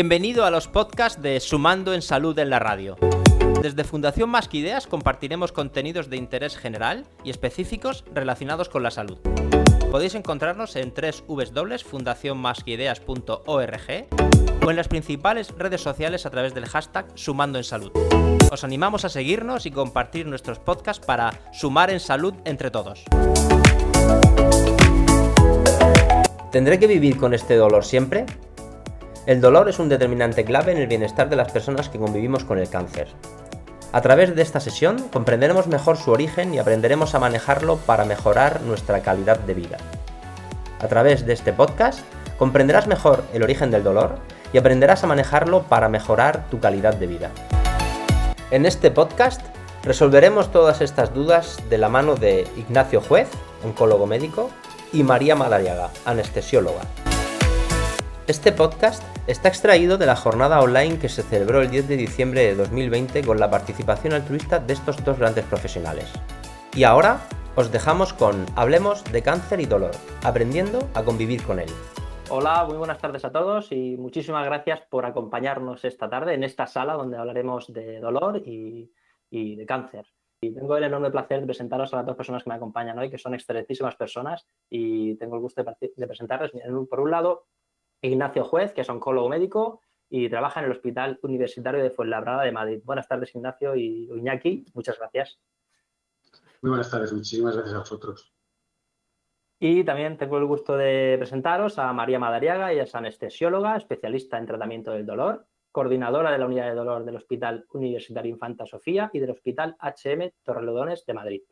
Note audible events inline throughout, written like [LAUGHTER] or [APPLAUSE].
Bienvenido a los podcasts de Sumando en Salud en la Radio. Desde Fundación Más que Ideas compartiremos contenidos de interés general y específicos relacionados con la salud. Podéis encontrarnos en www.fundacionmasqueideas.org o en las principales redes sociales a través del hashtag Sumando en Salud. Os animamos a seguirnos y compartir nuestros podcasts para sumar en salud entre todos. ¿Tendré que vivir con este dolor siempre? El dolor es un determinante clave en el bienestar de las personas que convivimos con el cáncer. A través de esta sesión comprenderemos mejor su origen y aprenderemos a manejarlo para mejorar nuestra calidad de vida. A través de este podcast comprenderás mejor el origen del dolor y aprenderás a manejarlo para mejorar tu calidad de vida. En este podcast resolveremos todas estas dudas de la mano de Ignacio Juez, oncólogo médico, y María Madariaga, anestesióloga. Este podcast está extraído de la jornada online que se celebró el 10 de diciembre de 2020 con la participación altruista de estos dos grandes profesionales. Y ahora os dejamos con Hablemos de cáncer y dolor, aprendiendo a convivir con él. Hola, muy buenas tardes a todos y muchísimas gracias por acompañarnos esta tarde en esta sala donde hablaremos de dolor y, de cáncer. Y tengo el enorme placer de presentaros a las dos personas que me acompañan hoy, que son excelentísimas personas y tengo el gusto de, de presentarles. Por un lado, Ignacio Juez, que es oncólogo médico y trabaja en el Hospital Universitario de Fuenlabrada de Madrid. Buenas tardes, Ignacio y Iñaki. Muchas gracias. Muy buenas tardes, muchísimas gracias a vosotros. Y también tengo el gusto de presentaros a María Madariaga, ella es anestesióloga, especialista en tratamiento del dolor, coordinadora de la unidad de dolor del Hospital Universitario Infanta Sofía y del Hospital HM Torrelodones de Madrid.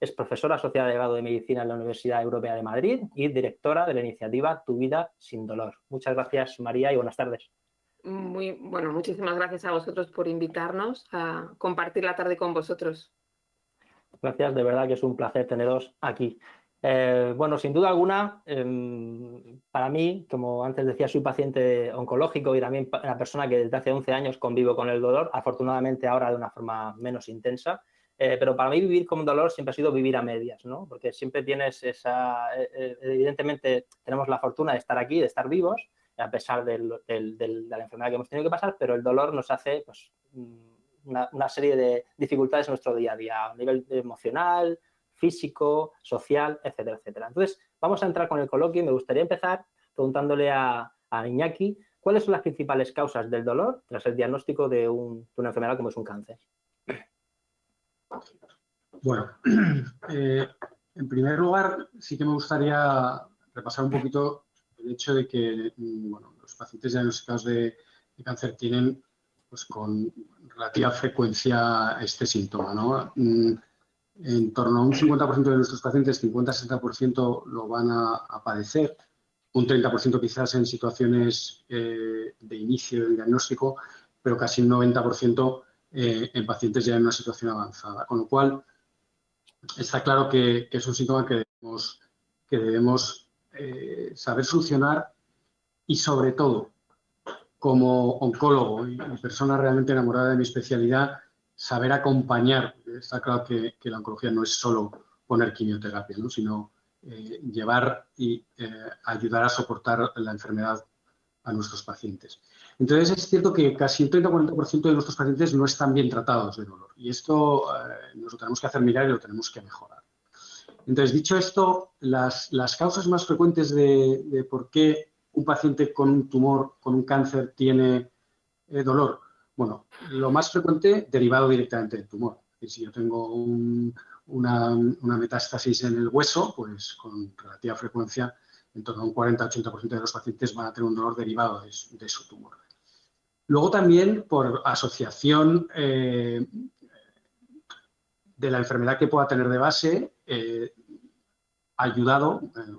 Es profesora asociada de grado de medicina en la Universidad Europea de Madrid y directora de la iniciativa Tu vida sin dolor. Muchas gracias, María, y buenas tardes. Muy bueno, muchísimas gracias a vosotros por invitarnos a compartir la tarde con vosotros. Gracias, de verdad que es un placer teneros aquí. Eh, bueno, sin duda alguna, em, para mí, como antes decía, soy paciente oncológico y también una persona que desde hace 11 años convivo con el dolor, afortunadamente ahora de una forma menos intensa. Eh, pero para mí vivir con dolor siempre ha sido vivir a medias, ¿no? Porque siempre tienes esa, eh, eh, evidentemente tenemos la fortuna de estar aquí, de estar vivos, a pesar de la enfermedad que hemos tenido que pasar, pero el dolor nos hace pues, mm, una, serie de dificultades en nuestro día a día, a nivel emocional, físico, social, etcétera, etcétera. Entonces, vamos a entrar con el coloquio y me gustaría empezar preguntándole a, a Iñaki cuáles son las principales causas del dolor tras el diagnóstico de una enfermedad como es un cáncer. Bueno, [CLEARS THROAT] eh, en primer lugar, sí que me gustaría repasar un poquito el hecho de que mm, los pacientes diagnosticados de, cáncer tienen pues, con relativa frecuencia este síntoma. Mm, en torno a un 50% de nuestros pacientes, 50-60% lo van a, padecer, un 30% quizás en situaciones eh, de inicio del diagnóstico, pero casi un 90% eh, en pacientes ya en una situación avanzada. Con lo cual, está claro que, es un síntoma que debemos, eh, saber solucionar y, sobre todo, como oncólogo y persona realmente enamorada de mi especialidad, saber acompañar. Está claro que, la oncología no es solo poner quimioterapia, sino eh, llevar y ayudar a soportar la enfermedad a nuestros pacientes. Entonces es cierto que casi un 30-40% de nuestros pacientes no están bien tratados de dolor y esto eh, nos lo tenemos que hacer mirar y lo tenemos que mejorar. Entonces, dicho esto, las, causas más frecuentes de, por qué un paciente con un tumor, con un cáncer, tiene eh, dolor, bueno, lo más frecuente derivado directamente del tumor. si yo tengo una, metástasis en el hueso, pues con relativa frecuencia, en torno a un 40-80% de los pacientes van a tener un dolor derivado de su tumor. Luego también por asociación eh, de la enfermedad que pueda tener de base, eh, ayudado eh,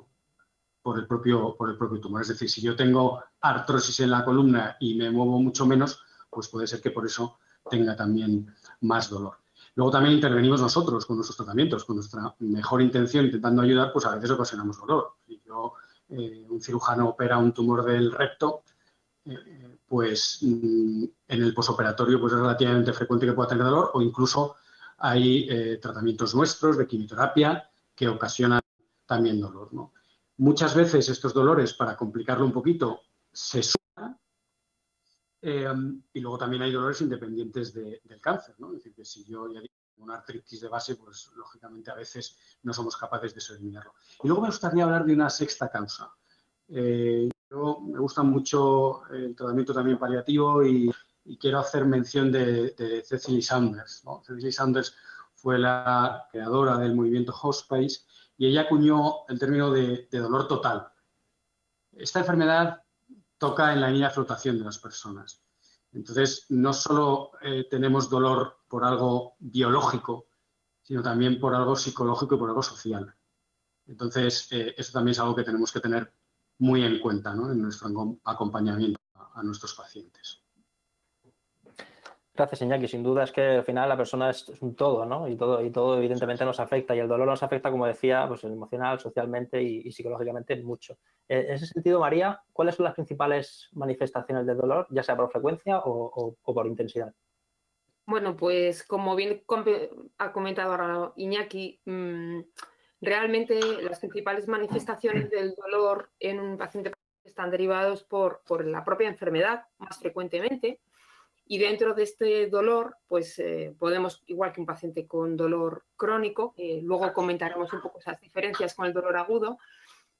por, el propio, por el propio tumor. Es decir, si yo tengo artrosis en la columna y me muevo mucho menos, pues puede ser que por eso tenga también más dolor. Luego también intervenimos nosotros con nuestros tratamientos, con nuestra mejor intención, intentando ayudar, pues a veces ocasionamos dolor. Si yo, un cirujano opera un tumor del recto, pues mm, en el posoperatorio pues es relativamente frecuente que pueda tener dolor o incluso hay eh, tratamientos nuestros de quimioterapia que ocasionan también dolor. Muchas veces estos dolores, para complicarlo un poquito, se suman Em, y luego también hay dolores independientes del cáncer, ¿no? Es decir, que si yo ya digo una artritis de base, pues lógicamente a veces no somos capaces de eliminarlo. Y luego me gustaría hablar de una sexta causa. Eh, me gusta mucho el tratamiento también paliativo y, quiero hacer mención de, de Cecily Saunders. ¿no? Cecily Saunders fue la creadora del movimiento Hospice y ella acuñó el término de, de dolor total. Esta enfermedad toca en la línea de flotación de las personas. Entonces, no solo eh, tenemos dolor por algo biológico, sino también por algo psicológico y por algo social. Entonces, eh, eso también es algo que tenemos que tener muy en cuenta en nuestro acompañamiento a nuestros pacientes. Gracias, Iñaki. Sin duda es que al final la persona es, un todo, ¿no? Y todo, y todo evidentemente nos afecta. Y el dolor nos afecta, como decía, pues emocional, socialmente y, psicológicamente mucho. Eh, en ese sentido, María, ¿cuáles son las principales manifestaciones del dolor, ya sea por frecuencia o, por intensidad? Bueno, pues como bien ha comentado ahora Iñaki, mm, realmente las principales manifestaciones del dolor en un paciente están derivados por, por la propia enfermedad más frecuentemente y dentro de este dolor, pues eh, podemos, igual que un paciente con dolor crónico, luego comentaremos un poco esas diferencias con el dolor agudo.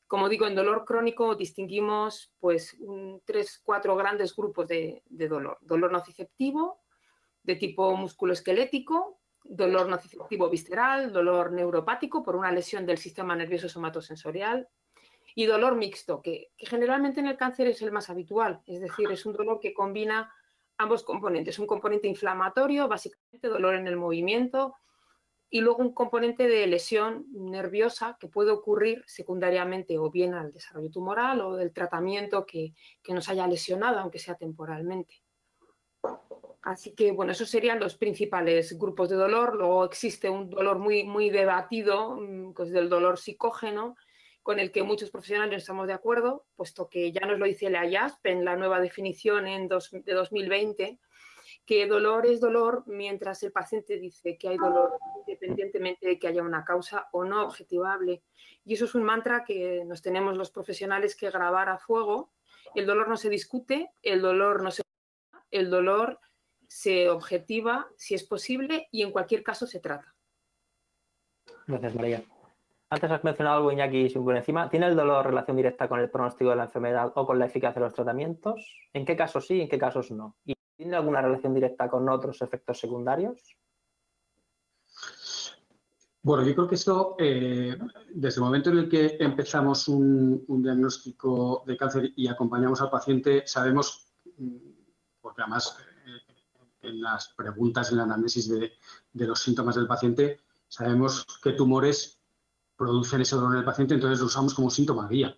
Como digo, en dolor crónico distinguimos pues tres, cuatro grandes grupos de, dolor. Dolor nociceptivo, de tipo musculoesquelético, dolor nociceptivo visceral, dolor neuropático por una lesión del sistema nervioso somatosensorial y dolor mixto, que, que generalmente en el cáncer es el más habitual, es decir, es un dolor que combina ambos componentes. Un componente inflamatorio, básicamente dolor en el movimiento, y luego un componente de lesión nerviosa que puede ocurrir secundariamente o bien al desarrollo tumoral o del tratamiento que, nos haya lesionado, aunque sea temporalmente. Así que, bueno, esos serían los principales grupos de dolor. Luego existe un dolor muy, muy debatido, mm, que es del dolor psicógeno, con el que muchos profesionales estamos de acuerdo, puesto que ya nos lo dice la IASP en la nueva definición en de 2020, que dolor es dolor mientras el paciente dice que hay dolor independientemente de que haya una causa o no objetivable. Y eso es un mantra que nos tenemos los profesionales que grabar a fuego. El dolor no se discute, el dolor no se... El dolor se objetiva si es posible y en cualquier caso se trata. Gracias, María. Antes has mencionado algo, Iñaki, sin por encima. ¿Tiene el dolor relación directa con el pronóstico de la enfermedad o con la eficacia de los tratamientos? ¿En qué casos sí, en qué casos no? ¿Y tiene alguna relación directa con otros efectos secundarios? Bueno, yo creo que esto, eh, desde el momento en el que empezamos un, diagnóstico de cáncer y acompañamos al paciente, sabemos, mm, porque además eh, en las preguntas, en el análisis de, los síntomas del paciente, sabemos qué tumores producen ese dolor en el paciente, entonces lo usamos como síntoma guía.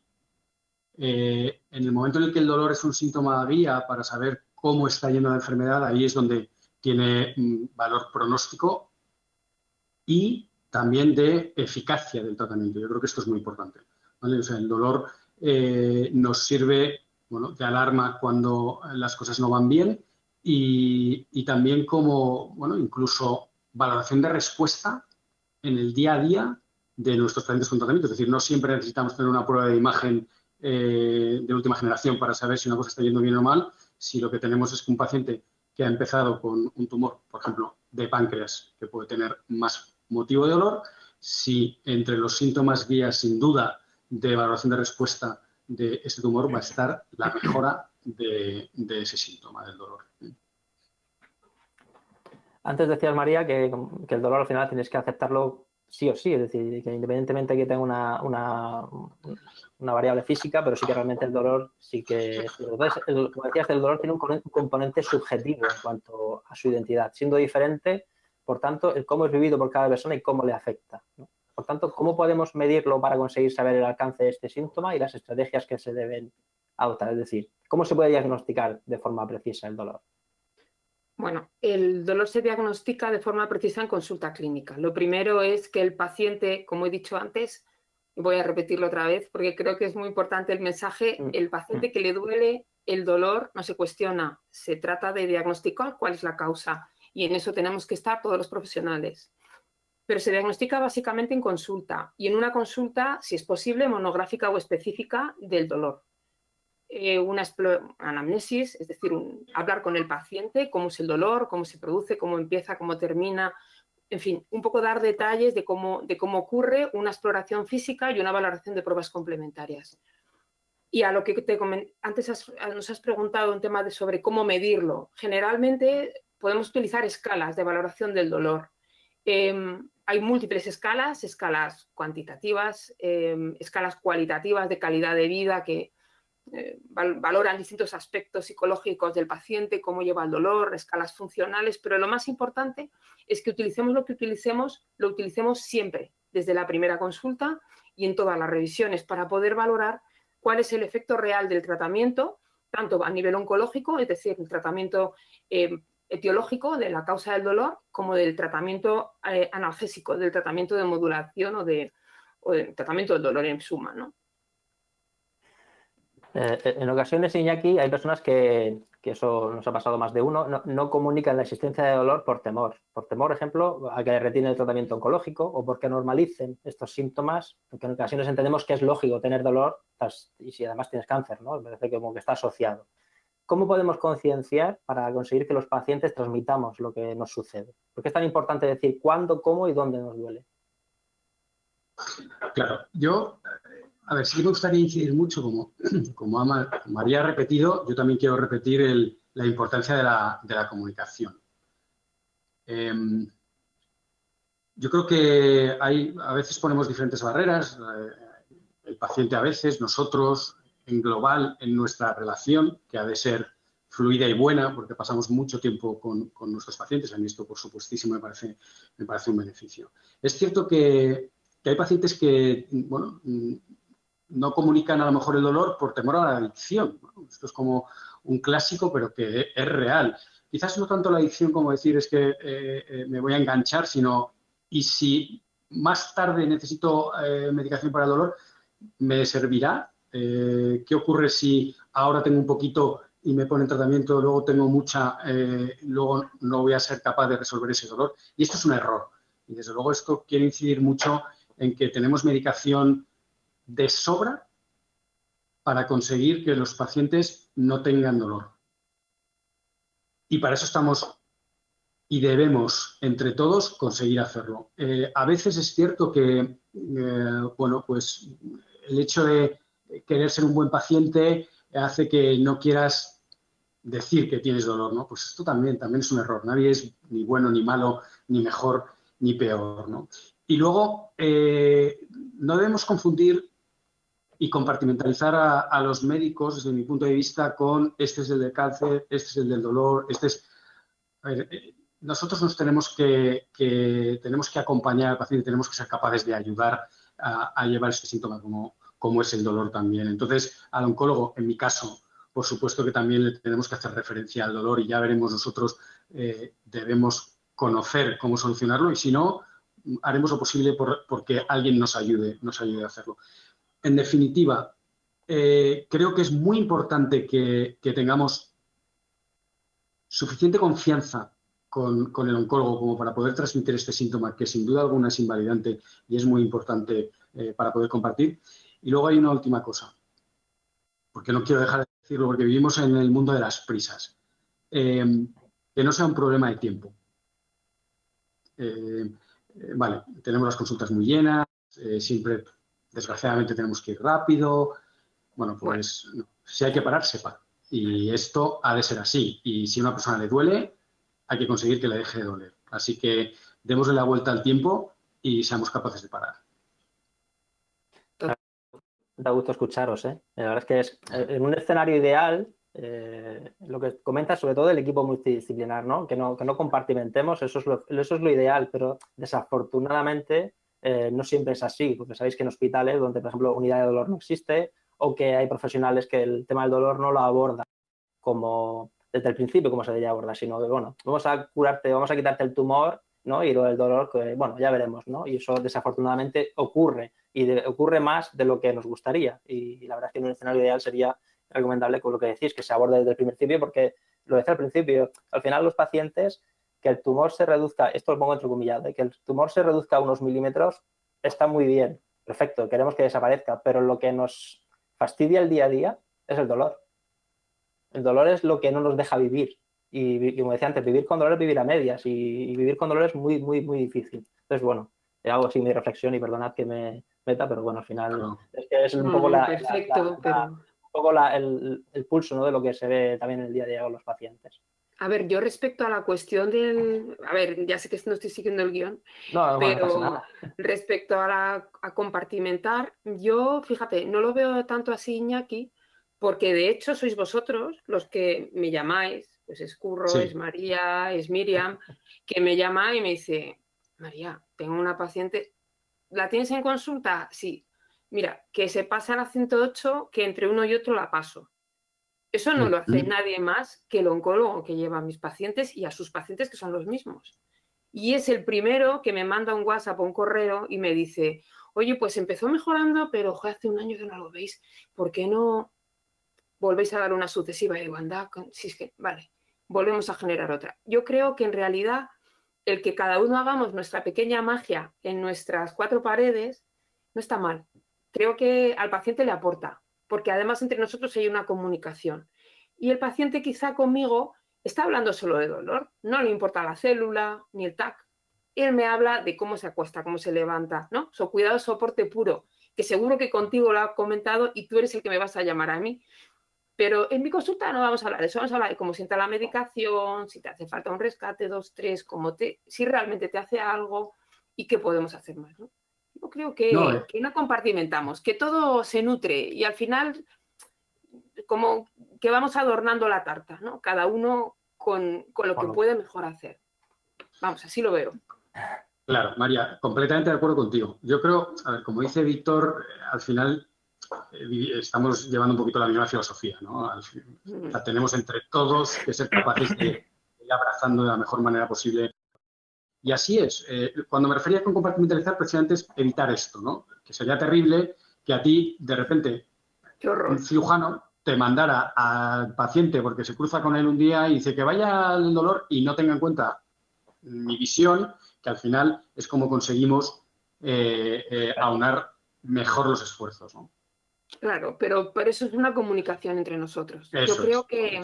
Eh, en el momento en el que el dolor es un síntoma guía para saber cómo está yendo la enfermedad, ahí es donde tiene mm, valor pronóstico y también de eficacia del tratamiento. Yo creo que esto es muy importante. el dolor eh, nos sirve de alarma cuando las cosas no van bien y, y también como, bueno, incluso valoración de respuesta en el día a día de nuestros pacientes con tratamiento. Es decir, no siempre necesitamos tener una prueba de imagen eh, de última generación para saber si una cosa está yendo bien o mal. Si lo que tenemos es que un paciente que ha empezado con un tumor, por ejemplo, de páncreas, que puede tener más motivo de dolor, si entre los síntomas guías, sin duda, de valoración de respuesta de ese tumor va a estar la mejora de, ese síntoma del dolor. Antes decías, María, que, que, el dolor al final tienes que aceptarlo sí o sí, es decir, que independientemente de que tenga una, una, variable física, pero sí que realmente el dolor sí que, como decías, el dolor tiene un componente subjetivo en cuanto a su identidad, siendo diferente, por tanto, el cómo es vivido por cada persona y cómo le afecta. Por tanto, ¿cómo podemos medirlo para conseguir saber el alcance de este síntoma y las estrategias que se deben adoptar? Es decir, ¿cómo se puede diagnosticar de forma precisa el dolor? Bueno, el dolor se diagnostica de forma precisa en consulta clínica. Lo primero es que el paciente, como he dicho antes, voy a repetirlo otra vez porque creo que es muy importante el mensaje, mm. el paciente que le duele el dolor no se cuestiona, se trata de diagnosticar cuál es la causa y en eso tenemos que estar todos los profesionales. Pero se diagnostica básicamente en consulta y en una consulta, si es posible, monográfica o específica del dolor. eh, una anamnesis, es decir, hablar con el paciente, cómo es el dolor, cómo se produce, cómo empieza, cómo termina, en fin, un poco dar detalles de cómo, de cómo ocurre una exploración física y una valoración de pruebas complementarias. Y a lo que te antes nos has preguntado un tema de sobre cómo medirlo. Generalmente podemos utilizar escalas de valoración del dolor. Em, hay múltiples escalas, escalas cuantitativas, em, escalas cualitativas de calidad de vida que eh, valoran distintos aspectos psicológicos del paciente, cómo lleva el dolor, escalas funcionales, pero lo más importante es que utilicemos lo que utilicemos, lo utilicemos siempre, desde la primera consulta y en todas las revisiones, para poder valorar cuál es el efecto real del tratamiento, tanto a nivel oncológico, es decir, el tratamiento em, etiológico de la causa del dolor, como del tratamiento eh, analgésico, del tratamiento de modulación o, de, del tratamiento del dolor en suma. ¿no? Eh, en ocasiones, Iñaki, hay personas que, que, eso nos ha pasado más de uno, no, comunican la existencia de dolor por temor. Por temor, ejemplo, a que retiren el tratamiento oncológico o porque normalicen estos síntomas, porque en ocasiones entendemos que es lógico tener dolor y si además tienes cáncer, ¿no? Parece como que está asociado. ¿Cómo podemos concienciar para conseguir que los pacientes transmitamos lo que nos sucede? ¿Por qué es tan importante decir cuándo, cómo y dónde nos duele? Claro, yo, a ver, sí me gustaría incidir mucho, como, [CLEARS THROAT] como María ha repetido, yo también quiero repetir la importancia de la, comunicación. Em, yo creo que hay, a veces ponemos diferentes barreras, eh, el paciente a veces, nosotros, en global en nuestra relación, que ha de ser fluida y buena, porque pasamos mucho tiempo con, nuestros pacientes. A mí esto, por supuestísimo, me parece, me parece un beneficio. Es cierto que, hay pacientes que, bueno, no comunican a lo mejor el dolor por temor a la adicción. Esto es como un clásico, pero que es real. Quizás no tanto la adicción como decir es que eh, eh, me voy a enganchar, sino y si más tarde necesito eh, medicación para el dolor, ¿me servirá? Eh, ¿Qué ocurre si ahora tengo un poquito y me ponen tratamiento, luego tengo mucha, eh, luego no voy a ser capaz de resolver ese dolor? Y esto es un error. Y desde luego esto quiere incidir mucho en que tenemos medicación de sobra para conseguir que los pacientes no tengan dolor. Y para eso estamos y debemos, entre todos, conseguir hacerlo. Eh, a veces es cierto que, bueno, pues el hecho de querer ser un buen paciente hace que no quieras decir que tienes dolor, ¿no? Pues esto también, también es un error. Nadie es ni bueno, ni malo, ni mejor, ni peor, ¿no? Y luego, eh, no debemos confundir y compartimentalizar a, los médicos, desde mi punto de vista, con este es el del cáncer, este es el del dolor, este es... Eh, nosotros nos tenemos que, tenemos que acompañar al paciente, tenemos que ser capaces de ayudar a, a llevar este síntoma como, cómo es el dolor también. Entonces, al oncólogo, en mi caso, por supuesto que también le tenemos que hacer referencia al dolor y ya veremos nosotros, eh, debemos conocer cómo solucionarlo y si no, haremos lo posible por, porque alguien nos ayude, nos ayude a hacerlo. En definitiva, eh, creo que es muy importante que, tengamos suficiente confianza con, con, el oncólogo como para poder transmitir este síntoma, que sin duda alguna es invalidante y es muy importante eh, para poder compartir. Y luego hay una última cosa, porque no quiero dejar de decirlo, porque vivimos en el mundo de las prisas. Eh, que no sea un problema de tiempo. Eh, eh, vale, tenemos las consultas muy llenas, siempre, desgraciadamente, tenemos que ir rápido. Bueno, pues si hay que parar, se para. Y esto ha de ser así. Y si a una persona le duele, hay que conseguir que le deje de doler. Así que démosle la vuelta al tiempo y seamos capaces de parar da gusto escucharos. ¿eh? La verdad es que es, eh, en un escenario ideal, eh, lo que comentas sobre todo el equipo multidisciplinar, ¿no? Que, no, que no compartimentemos, eso es, lo, eso es lo ideal, pero desafortunadamente no siempre es así, porque sabéis que en hospitales donde, por ejemplo, unidad de dolor no existe o que hay profesionales que el tema del dolor no lo abordan como desde el principio como se debería abordar, sino que, bueno, vamos a curarte, vamos a quitarte el tumor ¿no? Y lo del dolor, que, bueno, ya veremos, ¿no? Y eso desafortunadamente ocurre y ocurre más de lo que nos gustaría. Y, la verdad es que en un escenario ideal sería recomendable con lo que decís, que se aborde desde el principio, porque lo decía al principio, al final los pacientes, que el tumor se reduzca, esto lo pongo entrecomillado, ¿eh? que el tumor se reduzca a unos milímetros está muy bien, perfecto, queremos que desaparezca, pero lo que nos fastidia el día a día es el dolor. El dolor es lo que no nos deja vivir. Y, como decía antes, vivir con dolor es vivir a medias y, vivir con dolor es muy, muy, muy difícil. Entonces, bueno, hago así mi reflexión y perdonad que me meta, pero bueno, al final es, un poco, la, poco el, pulso ¿no? de lo que se ve también el día a día con los pacientes. A ver, yo respecto a la cuestión del. A ver, ya sé que no estoy siguiendo el guion, no, pero respecto a, la, a compartimentar, yo, fíjate, no lo veo tanto así, Iñaki, porque de hecho sois vosotros los que me llamáis, pues es Curro, es María, es Miriam, que me llama y me dice, María, tengo una paciente, ¿la tienes en consulta? Sí. Mira, que se pasa a la 108, que entre uno y otro la paso. Eso no lo hace nadie más que el oncólogo que lleva a mis pacientes y a sus pacientes que son los mismos. Y es el primero que me manda un WhatsApp o un correo y me dice, oye, pues empezó mejorando, pero hace un año que no lo veis, ¿por qué no volvéis a dar una sucesiva? Anda, si es que, vale, volvemos a generar otra. Yo creo que en realidad el que cada uno hagamos nuestra pequeña magia en nuestras cuatro paredes no está mal. Creo que al paciente le aporta, porque además entre nosotros hay una comunicación. Y el paciente quizá conmigo está hablando solo de dolor, no le importa la célula ni el TAC. Él me habla de cómo se acuesta, cómo se levanta, ¿no? Su cuidado, soporte puro, que seguro que contigo lo ha comentado y tú eres el que me vas a llamar a mí. Pero en mi consulta no vamos a hablar de eso, vamos a hablar de cómo sienta la medicación, si te hace falta un rescate, dos, tres, cómo te, si realmente te hace algo y qué podemos hacer más. ¿no? Yo creo que no, eh. que no compartimentamos, que todo se nutre y al final como que vamos adornando la tarta, ¿no? Cada uno con, con lo que puede mejor hacer. Vamos, así lo veo. Claro, María, completamente de acuerdo contigo. Yo creo, a ver, como dice Víctor, al final eh, estamos llevando un poquito la misma filosofía, ¿no? Tenemos entre todos que ser capaces de ir abrazando de la mejor manera posible. Y así es. Eh, cuando me refería con compartimentalizar, precisamente es evitar esto, ¿no? Que sería terrible que a ti, de repente, un cirujano te mandara al paciente porque se cruza con él un día y dice que vaya al dolor y no tenga en cuenta mi visión, que al final es como conseguimos eh, aunar mejor los esfuerzos, ¿no? Claro, pero, pero eso es una comunicación entre nosotros. Yo creo que,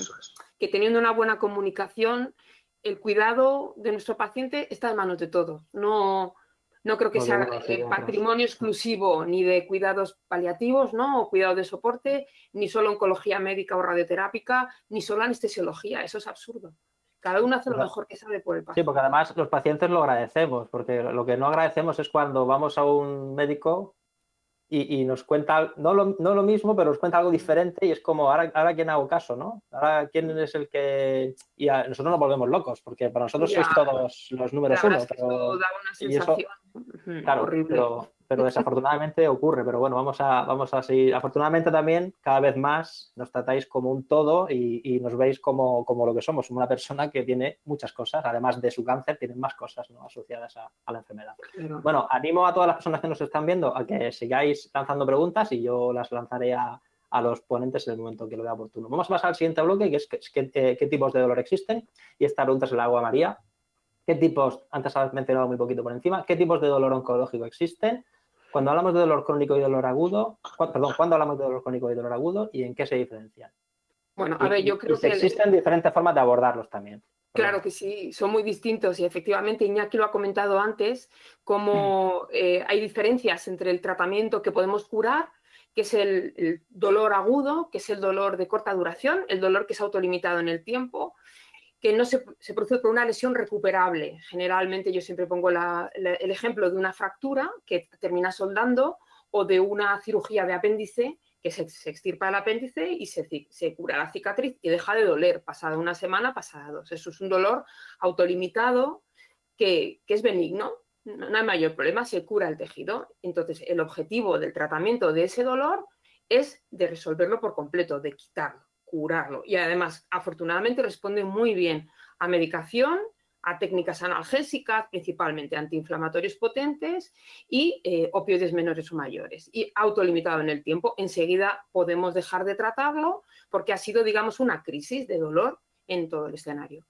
que teniendo una buena comunicación, el cuidado de nuestro paciente está en manos de todos. No, no creo que sea patrimonio exclusivo ni de cuidados paliativos, ¿no? O cuidado de soporte, ni solo oncología médica o radioterápica, ni solo anestesiología. Eso es absurdo. Cada uno hace lo mejor que sabe por el paciente. Sí, porque además los pacientes lo agradecemos, porque lo que no agradecemos es cuando vamos a un médico y, nos cuenta, no lo, no lo, mismo, pero nos cuenta algo diferente y es como, ahora, ahora quién hago caso, ¿no? Ahora quién es el que... Y a, nosotros nos volvemos locos, porque para nosotros sois todos los números uno. Pero... da una sensación claro, horrible. Pero, desafortunadamente [LAUGHS] ocurre, pero bueno, vamos a, vamos a seguir. Afortunadamente también, cada vez más nos tratáis como un todo y, nos veis como, como, lo que somos, una persona que tiene muchas cosas, además de su cáncer, tiene más cosas ¿no? asociadas a, la enfermedad. Bueno, animo a todas las personas que nos están viendo a que sigáis lanzando preguntas y yo las lanzaré a, a los ponentes en el momento que lo vea oportuno. Vamos a pasar al siguiente bloque, que es eh, qué tipos de dolor existen. Y esta pregunta se la hago a María. ¿Qué tipos, antes has mencionado muy poquito por encima, qué tipos de dolor oncológico existen? Cuando hablamos de dolor crónico y dolor agudo, perdón, ¿cuándo hablamos de dolor crónico y dolor agudo y en qué se diferencian? Bueno, a ver, yo creo que... Existen diferentes formas de abordarlos también. Claro que sí, son muy distintos y efectivamente Iñaki lo ha comentado antes, como eh, hay diferencias entre el tratamiento que podemos curar, que es el, el, dolor agudo, que es el dolor de corta duración, el dolor que es autolimitado en el tiempo, que no se, produce por una lesión recuperable. Generalmente yo siempre pongo el ejemplo de una fractura que termina soldando o de una cirugía de apéndice que se, extirpa el apéndice y se, cura la cicatriz y deja de doler pasada una semana, pasada dos. Eso es un dolor autolimitado que es benigno, no hay mayor problema, se cura el tejido. Entonces, el objetivo del tratamiento de ese dolor es de resolverlo por completo, de quitarlo curarlo. Y además, afortunadamente, responde muy bien a medicación, a técnicas analgésicas, principalmente antiinflamatorios potentes y eh, opioides menores o mayores. Y autolimitado en el tiempo, enseguida podemos dejar de tratarlo porque ha sido, digamos, una crisis de dolor en todo el escenario.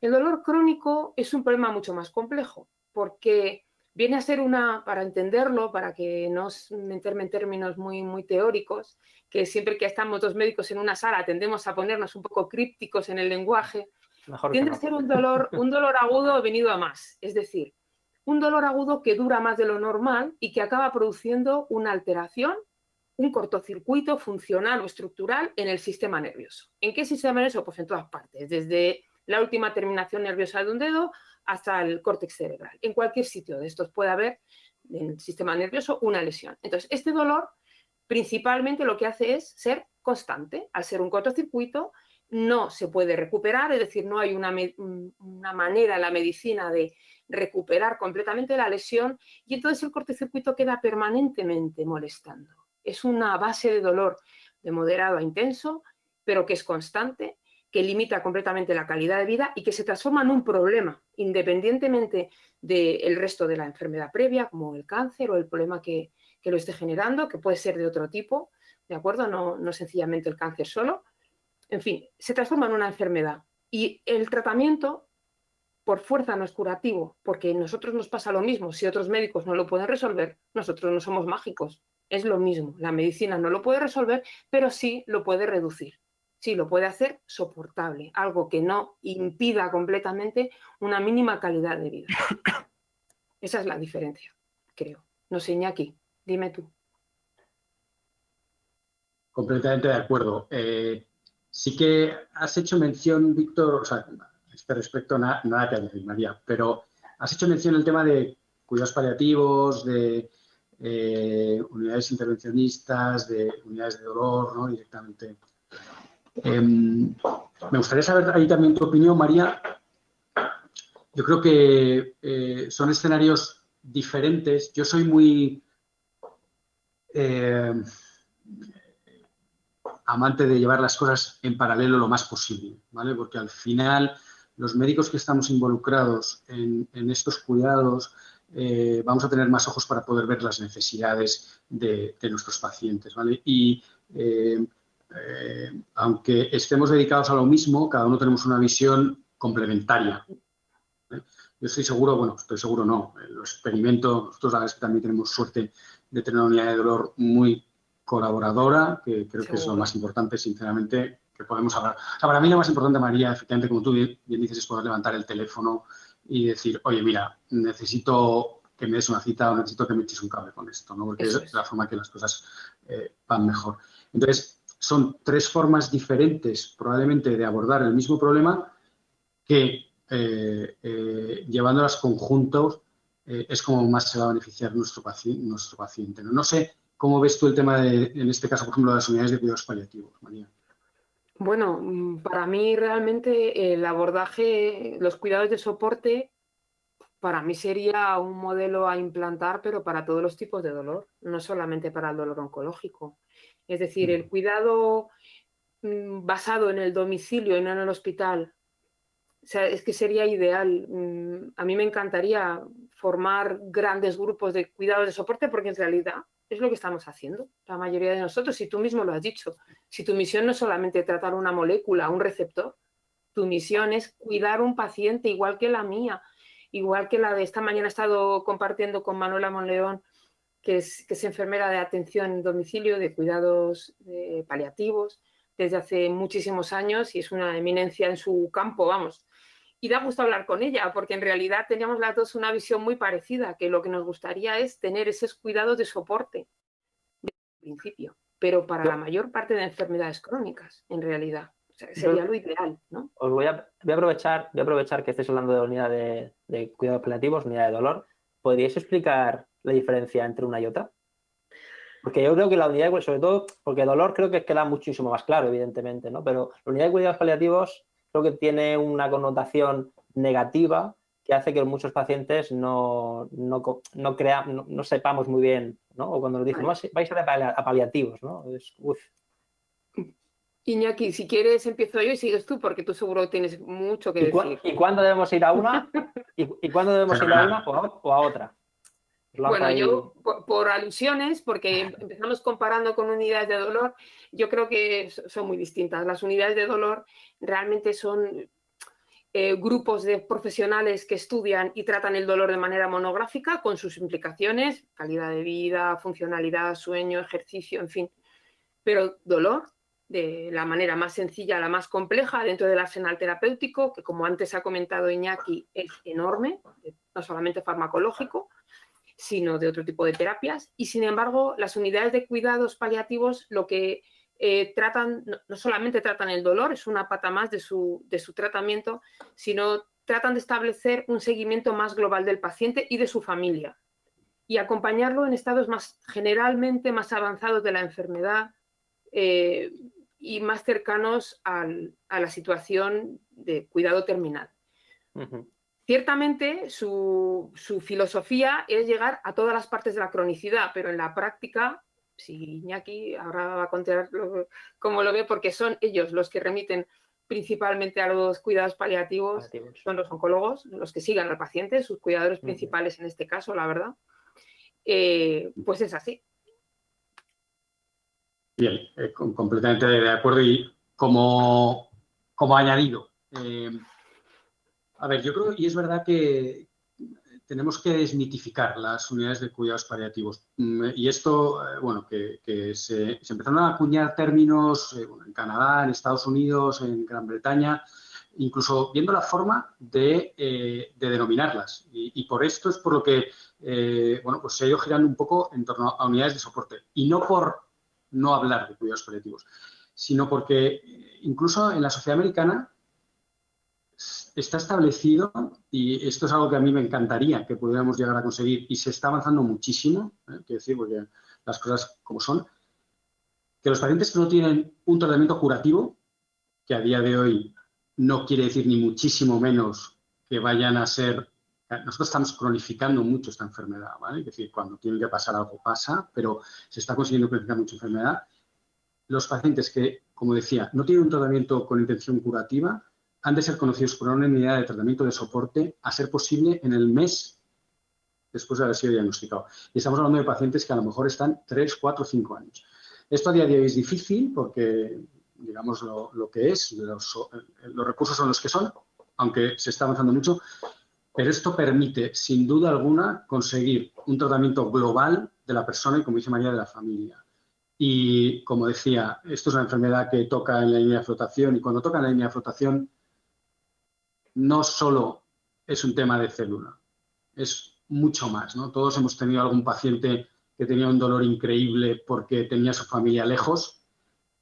El dolor crónico es un problema mucho más complejo porque Viene a ser una, para entenderlo, para que no meterme en términos muy, muy teóricos, que siempre que estamos dos médicos en una sala tendemos a ponernos un poco crípticos en el lenguaje, tiende a ser un dolor, un dolor agudo venido a más. Es decir, un dolor agudo que dura más de lo normal y que acaba produciendo una alteración, un cortocircuito funcional o estructural en el sistema nervioso. ¿En qué sistema nervioso? Pues en todas partes, desde la última terminación nerviosa de un dedo hasta el córtex cerebral. En cualquier sitio de estos puede haber en el sistema nervioso una lesión. Entonces, este dolor principalmente lo que hace es ser constante. Al ser un cortocircuito, no se puede recuperar, es decir, no hay una, una manera en la medicina de recuperar completamente la lesión y entonces el cortocircuito queda permanentemente molestando. Es una base de dolor de moderado a intenso, pero que es constante, que limita completamente la calidad de vida y que se transforma en un problema, independientemente del resto de la enfermedad previa, como el cáncer o el problema que, lo esté generando, que puede ser de otro tipo, ¿de acuerdo? No, no sencillamente el cáncer solo. En fin, se transforma en una enfermedad. Y el tratamiento por fuerza no es curativo, porque nosotros nos pasa lo mismo. Si otros médicos no lo pueden resolver, nosotros no somos mágicos. Es lo mismo. La medicina no lo puede resolver, pero sí lo puede reducir. Sí, lo puede hacer soportable, algo que no impida completamente una mínima calidad de vida. Esa es la diferencia, creo. No sé, Iñaki, dime tú. Completamente de acuerdo. Eh, sí que has hecho mención, Víctor, o sea, este respecto nada que añadir, María, pero has hecho mención el tema de cuidados paliativos, de eh, unidades intervencionistas, de unidades de dolor, ¿no? Directamente. Em, me gustaría saber ahí también tu opinión, María. Yo creo que eh, son escenarios diferentes. Yo soy muy eh, amante de llevar las cosas en paralelo lo más posible, ¿vale? Porque al final los médicos que estamos involucrados en, estos cuidados eh, vamos a tener más ojos para poder ver las necesidades de, nuestros pacientes. Y eh, eh, aunque estemos dedicados a lo mismo, cada uno tenemos una visión complementaria. Yo estoy seguro, bueno, estoy seguro no, lo experimento, nosotros la verdad es que también tenemos suerte de tener una unidad de dolor muy colaboradora, que creo que es lo más importante, sinceramente, que podemos hablar. para mí lo más importante, María, efectivamente, como tú bien dices, es poder levantar el teléfono y decir, oye, mira, necesito que me des una cita o necesito que me eches un cable con esto, ¿no? Porque es. la forma que las cosas eh, van mejor. Entonces, son tres formas diferentes probablemente de abordar el mismo problema que eh, eh, llevándolas conjuntos es como más se va a beneficiar nuestro. Nuestro paciente ¿no? no sé cómo ves tú el tema de, en este caso, por ejemplo, de las unidades de cuidados paliativos, María. Bueno, mm, para mí realmente el abordaje, los cuidados de soporte, para mí sería un modelo a implantar, pero para todos los tipos de dolor, no solamente para el dolor oncológico. Es decir, el cuidado mm, basado en el domicilio y no en el hospital, o sea, es que sería ideal. Mm, a mí me encantaría formar grandes grupos de cuidados de soporte porque en realidad es lo que estamos haciendo, la mayoría de nosotros, y tú mismo lo has dicho. Si tu misión no es solamente tratar una molécula, un receptor, tu misión es cuidar un paciente igual que la mía, igual que la de esta mañana he estado compartiendo con Manuela Monleón, que es, que es enfermera de atención en domicilio, de cuidados paliativos, desde hace muchísimos años y es una eminencia en su campo, vamos y da gusto hablar con ella, porque en realidad teníamos las dos una visión muy parecida, que lo que nos gustaría es tener esos cuidados de soporte desde principio, pero para la mayor parte de enfermedades crónicas, en realidad. sería lo ideal, ¿no? Os voy a, aprovechar, voy a aprovechar que estéis hablando de unidad de, de cuidados paliativos, unidad de dolor. ¿Podríais explicar la diferencia entre una y otra? Porque yo creo que la unidad de sobre todo, porque el dolor creo que queda muchísimo más claro, evidentemente, ¿no? Pero la unidad de cuidados paliativos creo que tiene una connotación negativa que hace que muchos pacientes no, no, no, no, sepamos muy bien, ¿no? O cuando nos dicen, vais a, paliativos, ¿no? Es, Iñaki, si quieres empiezo yo y sigues tú, porque tú seguro tienes mucho que decir. ¿Y cuándo debemos ir a una? ¿Y, cuándo debemos ir a una o a, otra? Bueno, yo por, alusiones, porque empezamos comparando con unidades de dolor, yo creo que son muy distintas. Las unidades de dolor realmente son eh, grupos de profesionales que estudian y tratan el dolor de manera monográfica con sus implicaciones, calidad de vida, funcionalidad, sueño, ejercicio, en fin. Pero dolor de la manera más sencilla la más compleja dentro del arsenal terapéutico, que como antes ha comentado Iñaki, es enorme, no solamente farmacológico, sino de otro tipo de terapias. Y sin embargo, las unidades de cuidados paliativos lo que eh, tratan, no, solamente tratan el dolor, es una pata más de su, de su tratamiento, sino tratan de establecer un seguimiento más global del paciente y de su familia y acompañarlo en estados más generalmente más avanzados de la enfermedad eh, y más cercanos a la situación de cuidado terminal. Ciertamente su, su, filosofía es llegar a todas las partes de la cronicidad, pero en la práctica si Iñaki ahora va a contar cómo lo ve, porque son ellos los que remiten principalmente a los cuidados paliativos, son los oncólogos, los que sigan al paciente, sus cuidadores principales en este caso, la verdad. Eh, pues es así. Bien, eh, completamente de acuerdo y como, como añadido. Eh, a ver, yo creo, y es verdad que, tenemos que desmitificar las unidades de cuidados paliativos. Mm, y esto, eh, bueno, que, se, empezaron a acuñar términos eh, en Canadá, en Estados Unidos, en Gran Bretaña, incluso viendo la forma de, eh, denominarlas. Y, por esto es por lo que, bueno, pues se ha ido girando un poco en torno a unidades de soporte. Y no por no hablar de cuidados paliativos, sino porque incluso en la sociedad americana está establecido, y esto es algo que a mí me encantaría que pudiéramos llegar a conseguir, y se está avanzando muchísimo, ¿eh? quiero decir, porque las cosas como son, que los pacientes que no tienen un tratamiento curativo, que a día de hoy no quiere decir ni muchísimo menos que vayan a ser... Nosotros estamos cronificando mucho esta enfermedad, ¿vale? Es decir, cuando tiene que pasar algo pasa, pero se está consiguiendo cronificar mucha enfermedad. Los pacientes que, como decía, no tienen un tratamiento con intención curativa, han de ser conocidos por una unidad de tratamiento de soporte, a ser posible en el mes después de haber sido diagnosticado. Y estamos hablando de pacientes que a lo mejor están 3, 4, 5 años. Esto a día de hoy es difícil porque, digamos, lo, que es, los, los, recursos son los que son, aunque se está avanzando mucho, pero esto permite, sin duda alguna, conseguir un tratamiento global de la persona y, como dice María, de la familia. Y, como decía, esto es una enfermedad que toca en la línea de flotación y cuando toca en la línea de flotación no solo es un tema de célula, es mucho más. ¿no? Todos hemos tenido algún paciente que tenía un dolor increíble porque tenía su familia lejos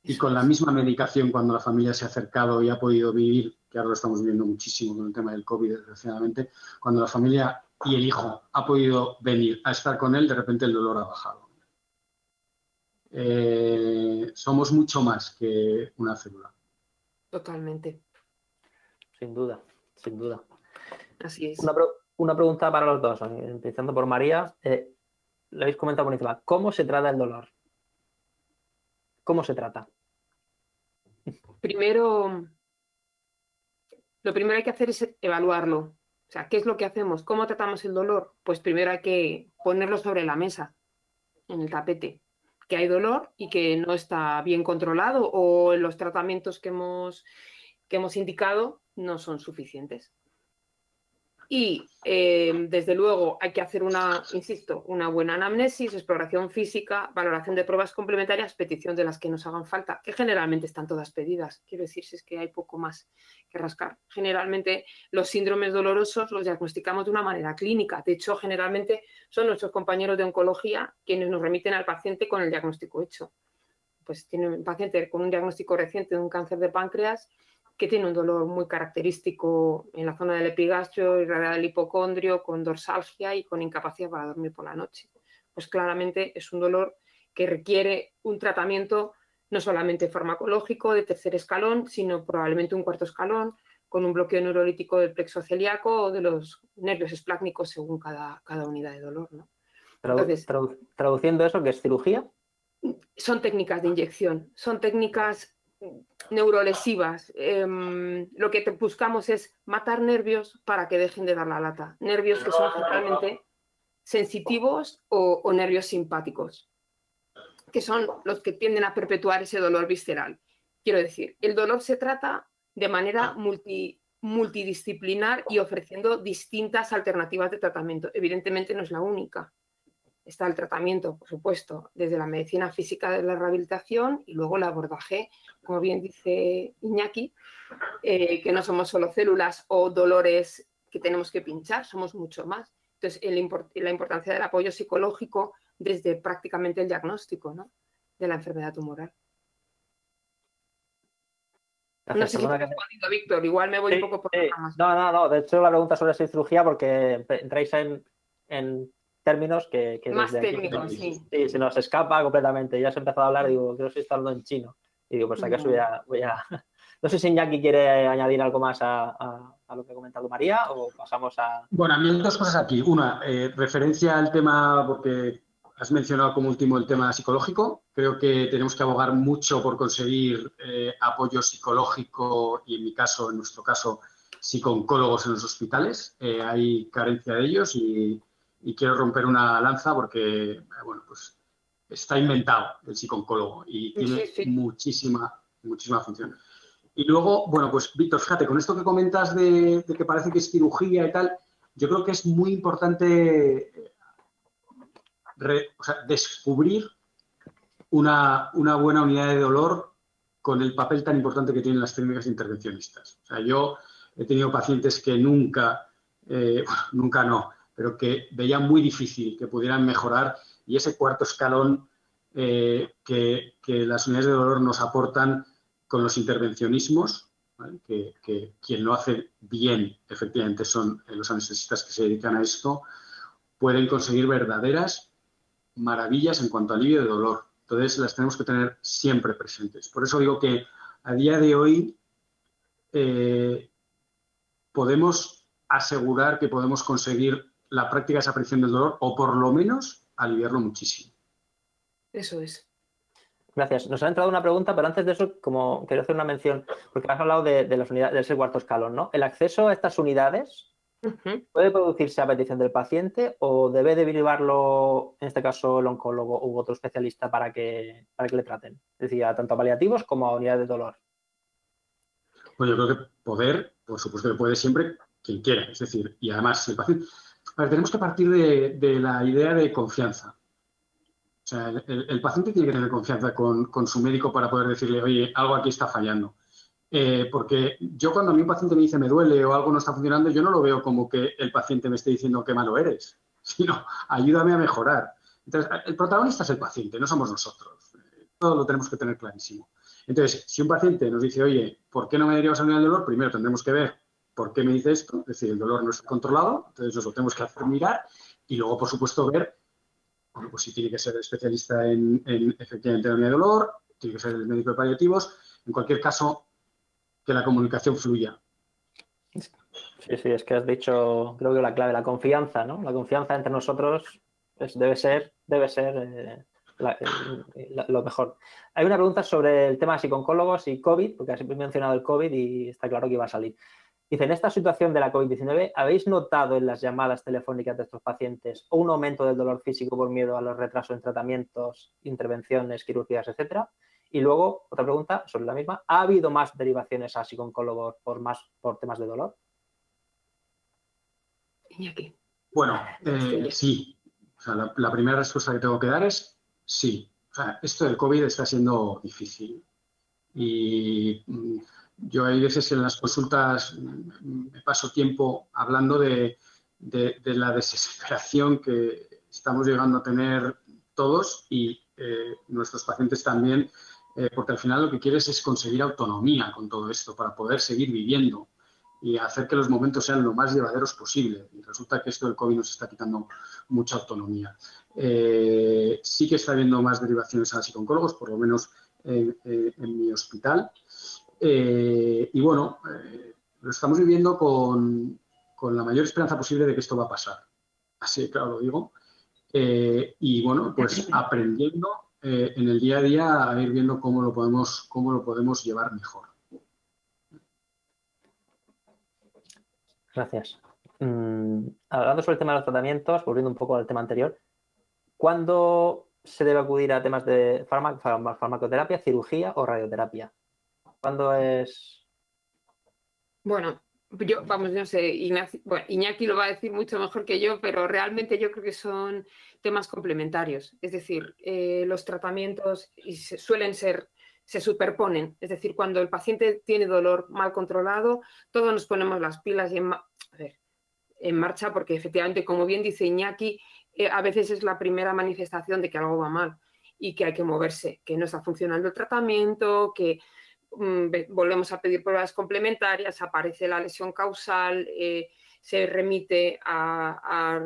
y con la misma medicación cuando la familia se ha acercado y ha podido vivir, que ahora lo estamos viendo muchísimo con el tema del COVID, desgraciadamente, cuando la familia y el hijo ha podido venir a estar con él, de repente el dolor ha bajado. Eh, somos mucho más que una célula. Totalmente. Sin duda sin duda. Así es. Una, pregunta para los dos, empezando por María. Eh, lo habéis comentado por encima. ¿Cómo se trata el dolor? ¿Cómo se trata? Primero, lo primero que hay que hacer es evaluarlo. O sea, ¿qué es lo que hacemos? ¿Cómo tratamos el dolor? Pues primero hay que ponerlo sobre la mesa, en el tapete, que hay dolor y que no está bien controlado o en los tratamientos que hemos, que hemos indicado no son suficientes. Y eh, desde luego hay que hacer una, insisto, una buena anamnesis, exploración física, valoración de pruebas complementarias, petición de las que nos hagan falta, que generalmente están todas pedidas. Quiero decir, si es que hay poco más que rascar. Generalmente los síndromes dolorosos los diagnosticamos de una manera clínica. De hecho, generalmente son nuestros compañeros de oncología quienes nos remiten al paciente con el diagnóstico hecho. Pues tiene un paciente con un diagnóstico reciente de un cáncer de páncreas que tiene un dolor muy característico en la zona del epigastrio, irradiar del hipocondrio, con dorsalgia y con incapacidad para dormir por la noche. Pues claramente es un dolor que requiere un tratamiento no solamente farmacológico de tercer escalón, sino probablemente un cuarto escalón, con un bloqueo neurolítico del plexo celíaco o de los nervios esplácnicos según cada, cada unidad de dolor. ¿no? traduciendo eso, ¿qué es cirugía? Son técnicas de inyección, son técnicas neurolesivas. Em, lo que buscamos es matar nervios para que dejen de dar la lata. Nervios que son generalmente sensitivos o, nervios simpáticos, que son los que tienden a perpetuar ese dolor visceral. Quiero decir, el dolor se trata de manera multi, multidisciplinar y ofreciendo distintas alternativas de tratamiento. Evidentemente no es la única. Está el tratamiento, por supuesto, desde la medicina física de la rehabilitación y luego el abordaje, como bien dice Iñaki, eh, que no somos solo células o dolores que tenemos que pinchar, somos mucho más. Entonces, la importancia del apoyo psicológico desde prácticamente el diagnóstico de la enfermedad tumoral. no sé si te respondido, Víctor, igual me voy un poco por No, no, no, de hecho la pregunta sobre cirugía porque entráis en, términos que... Más técnicos, sí. Sí, se nos escapa completamente. Ya has empezado a hablar, digo, creo que estoy hablando en chino. Y digo, pues acaso voy a, voy a... [LAUGHS] No sé si Iñaki quiere añadir algo más a, lo que ha comentado María o pasamos a... Bueno, a mí dos cosas aquí. Una, eh, referencia al tema, porque has mencionado como último el tema psicológico. Creo que tenemos que abogar mucho por conseguir eh, apoyo psicológico y, en mi caso, en nuestro caso, psicooncólogos en los hospitales. Eh, hay carencia de ellos y, quiero romper una lanza porque, bueno, pues está inventado el psicooncólogo y tiene muchísima, muchísima función. Y luego, bueno, pues Víctor, fíjate, con esto que comentas de, que parece que es cirugía y tal, yo creo que es muy importante descubrir una, buena unidad de dolor con el papel tan importante que tienen las técnicas intervencionistas. O sea, yo he tenido pacientes que nunca, eh, [LAUGHS] nunca no, pero que veían muy difícil que pudieran mejorar y ese cuarto escalón eh, que, que, las unidades de dolor nos aportan con los intervencionismos, que, quien lo hace bien efectivamente son los anestesistas que se dedican a esto, pueden conseguir verdaderas maravillas en cuanto a alivio de dolor. Entonces las tenemos que tener siempre presentes. Por eso digo que a día de hoy eh, podemos asegurar que podemos conseguir la práctica de desaparición del dolor o por lo menos aliviarlo muchísimo. Eso es. Gracias. Nos ha entrado una pregunta, pero antes de eso, como quería hacer una mención, porque has hablado de, las unidades, de ese cuarto escalón, ¿no? El acceso a estas unidades puede producirse a petición del paciente o debe derivarlo, en este caso, el oncólogo u otro especialista para que, para que le traten. Es decir, tanto a paliativos como a unidades de dolor. Pues yo creo que poder, por supuesto que puede siempre quien quiera. Es decir, y además, el paciente. Tenemos que partir de la idea de confianza. O sea, el, paciente tiene que tener confianza con, su médico para poder decirle, oye, algo aquí está fallando. Eh, porque yo cuando a mí un paciente me dice me duele o algo no está funcionando, yo no lo veo como que el paciente me esté diciendo qué malo eres, [LAUGHS] sino ayúdame a mejorar. Entonces, el protagonista es el paciente, no somos nosotros. Todo lo tenemos que tener clarísimo. Entonces, si un paciente nos dice, oye, ¿por qué no me derivas a del dolor? Primero tendremos que ver por qué me dice esto, es decir, el dolor no está controlado, entonces eso lo tenemos que hacer mirar y luego, por supuesto, ver bueno, pues sí tiene que ser especialista en, efectivamente en de dolor, tiene que ser el médico de paliativos. En cualquier caso, que la comunicación fluya. Sí, sí, es que has dicho, creo que la clave, la confianza, ¿no? La confianza entre nosotros debe ser, debe ser eh, lo mejor. Hay una pregunta sobre el tema de psicólogos y COVID, porque has mencionado el COVID y está claro que iba a salir. Dice, en esta situación de la COVID-19, ¿habéis notado en las llamadas telefónicas de estos pacientes un aumento del dolor físico por miedo a los retrasos en tratamientos, intervenciones, quirúrgicas, etcétera? Y luego, otra pregunta sobre la misma, ¿ha habido más derivaciones a psicooncólogos por, más, por temas de dolor? Bueno, eh, sí. la, la, primera respuesta que tengo que dar es sí. O sea, esto del COVID está siendo difícil. Y mm, yo hay veces en las consultas me paso tiempo hablando de, la desesperación que estamos llegando a tener todos y eh, nuestros pacientes también, eh, porque al final lo que quieres es conseguir autonomía con todo esto para poder seguir viviendo y hacer que los momentos sean lo más llevaderos posible. Y resulta que esto del COVID nos está quitando mucha autonomía. Eh, sí que está habiendo más derivaciones a psicólogos, por lo menos en mi hospital. Eh, y bueno, eh, lo estamos viviendo con, la mayor esperanza posible de que esto va a pasar. Así, claro, lo digo. Eh, y bueno, pues aprendiendo en el día a día a ir viendo cómo lo podemos, cómo lo podemos llevar mejor. Gracias. Mm, hablando sobre el tema de los tratamientos, volviendo un poco al tema anterior, ¿cuándo se debe acudir a temas de farmacoterapia, cirugía o radioterapia? ¿Cuándo es...? Bueno, yo, vamos, no sé, Iñaki lo va a decir mucho mejor que yo, pero realmente yo creo que son temas complementarios. Es decir, eh, los tratamientos y suelen ser, se superponen. Es decir, cuando el paciente tiene dolor mal controlado, todos nos ponemos las pilas y en, en marcha, porque efectivamente, como bien dice Iñaki, eh, a veces es la primera manifestación de que algo va mal y que hay que moverse, que no está funcionando el tratamiento, que volvemos a pedir pruebas complementarias, aparece la lesión causal, eh, se remite a,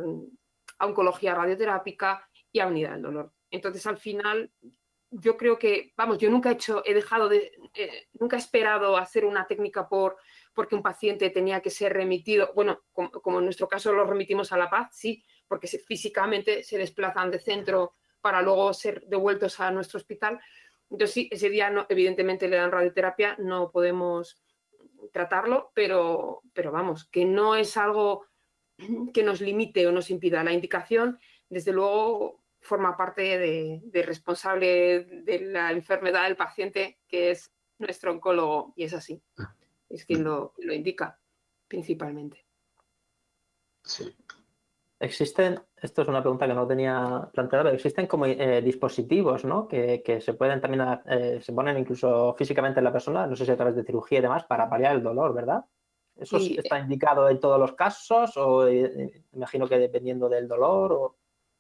oncología radioterápica y a unidad del dolor. Entonces, al final, yo creo que, vamos, yo nunca he hecho, he dejado de, eh, nunca he esperado hacer una técnica por porque un paciente tenía que ser remitido, bueno, como, en nuestro caso lo remitimos a La Paz, sí, porque físicamente se desplazan de centro para luego ser devueltos a nuestro hospital, entonces, sí, ese día no, evidentemente le dan radioterapia, no podemos tratarlo, pero, pero vamos, que no es algo que nos limite o nos impida. La indicación, desde luego, forma parte de, responsable de la enfermedad del paciente, que es nuestro oncólogo, y es así. Es quien lo, lo indica principalmente. Sí. Existen, esto es una pregunta que no tenía planteada, pero existen como eh, dispositivos ¿no? que, se pueden también, eh, se ponen incluso físicamente en la persona, no sé si a través de cirugía y demás, para paliar el dolor, ¿verdad? ¿Eso está indicado en todos los casos o eh, imagino que dependiendo del dolor? O...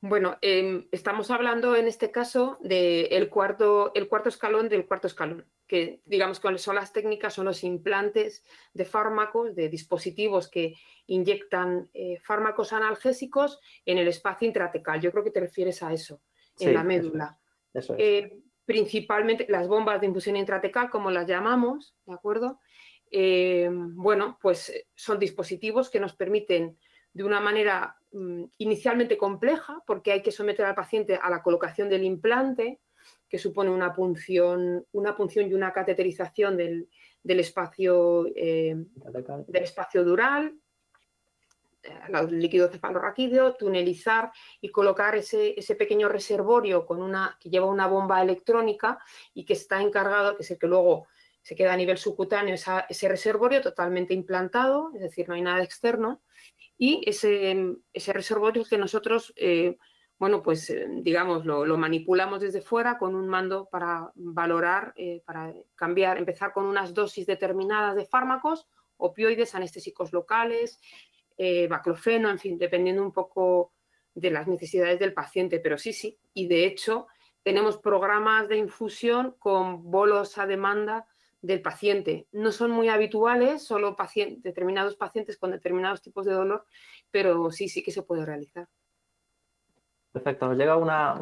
Bueno, em, estamos hablando en este caso del cuarto, el cuarto escalón del cuarto escalón, que digamos que son las técnicas, son los implantes de fármacos, de dispositivos que inyectan eh, fármacos analgésicos en el espacio intratecal. Yo creo que te refieres a eso, en la médula. Eh, principalmente las bombas de infusión intratecal, como las llamamos, ¿de acuerdo? Eh, bueno, pues son dispositivos que nos permiten de una manera inicialmente compleja, porque hay que someter al paciente a la colocación del implante, que supone una punción, una punción y una cateterización del, espacio, eh, del espacio dural, el eh, líquido cefalorraquídeo, tunelizar y colocar ese, ese, pequeño reservorio con una, que lleva una bomba electrónica y que está encargado, que es el que luego se queda a nivel subcutáneo, ese reservorio totalmente implantado, es decir, no hay nada externo, y ese, ese reservorio que nosotros, eh, bueno, pues eh, digamos, lo, manipulamos desde fuera con un mando para valorar, eh, para cambiar, empezar con unas dosis determinadas de fármacos, opioides, anestésicos locales, baclofeno, en fin, dependiendo un poco de las necesidades del paciente, pero sí, sí, y de hecho tenemos programas de infusión con bolos a demanda del paciente. No son muy habituales, solo determinados pacientes con determinados tipos de dolor, pero sí, sí que se puede realizar. Perfecto, nos llega una,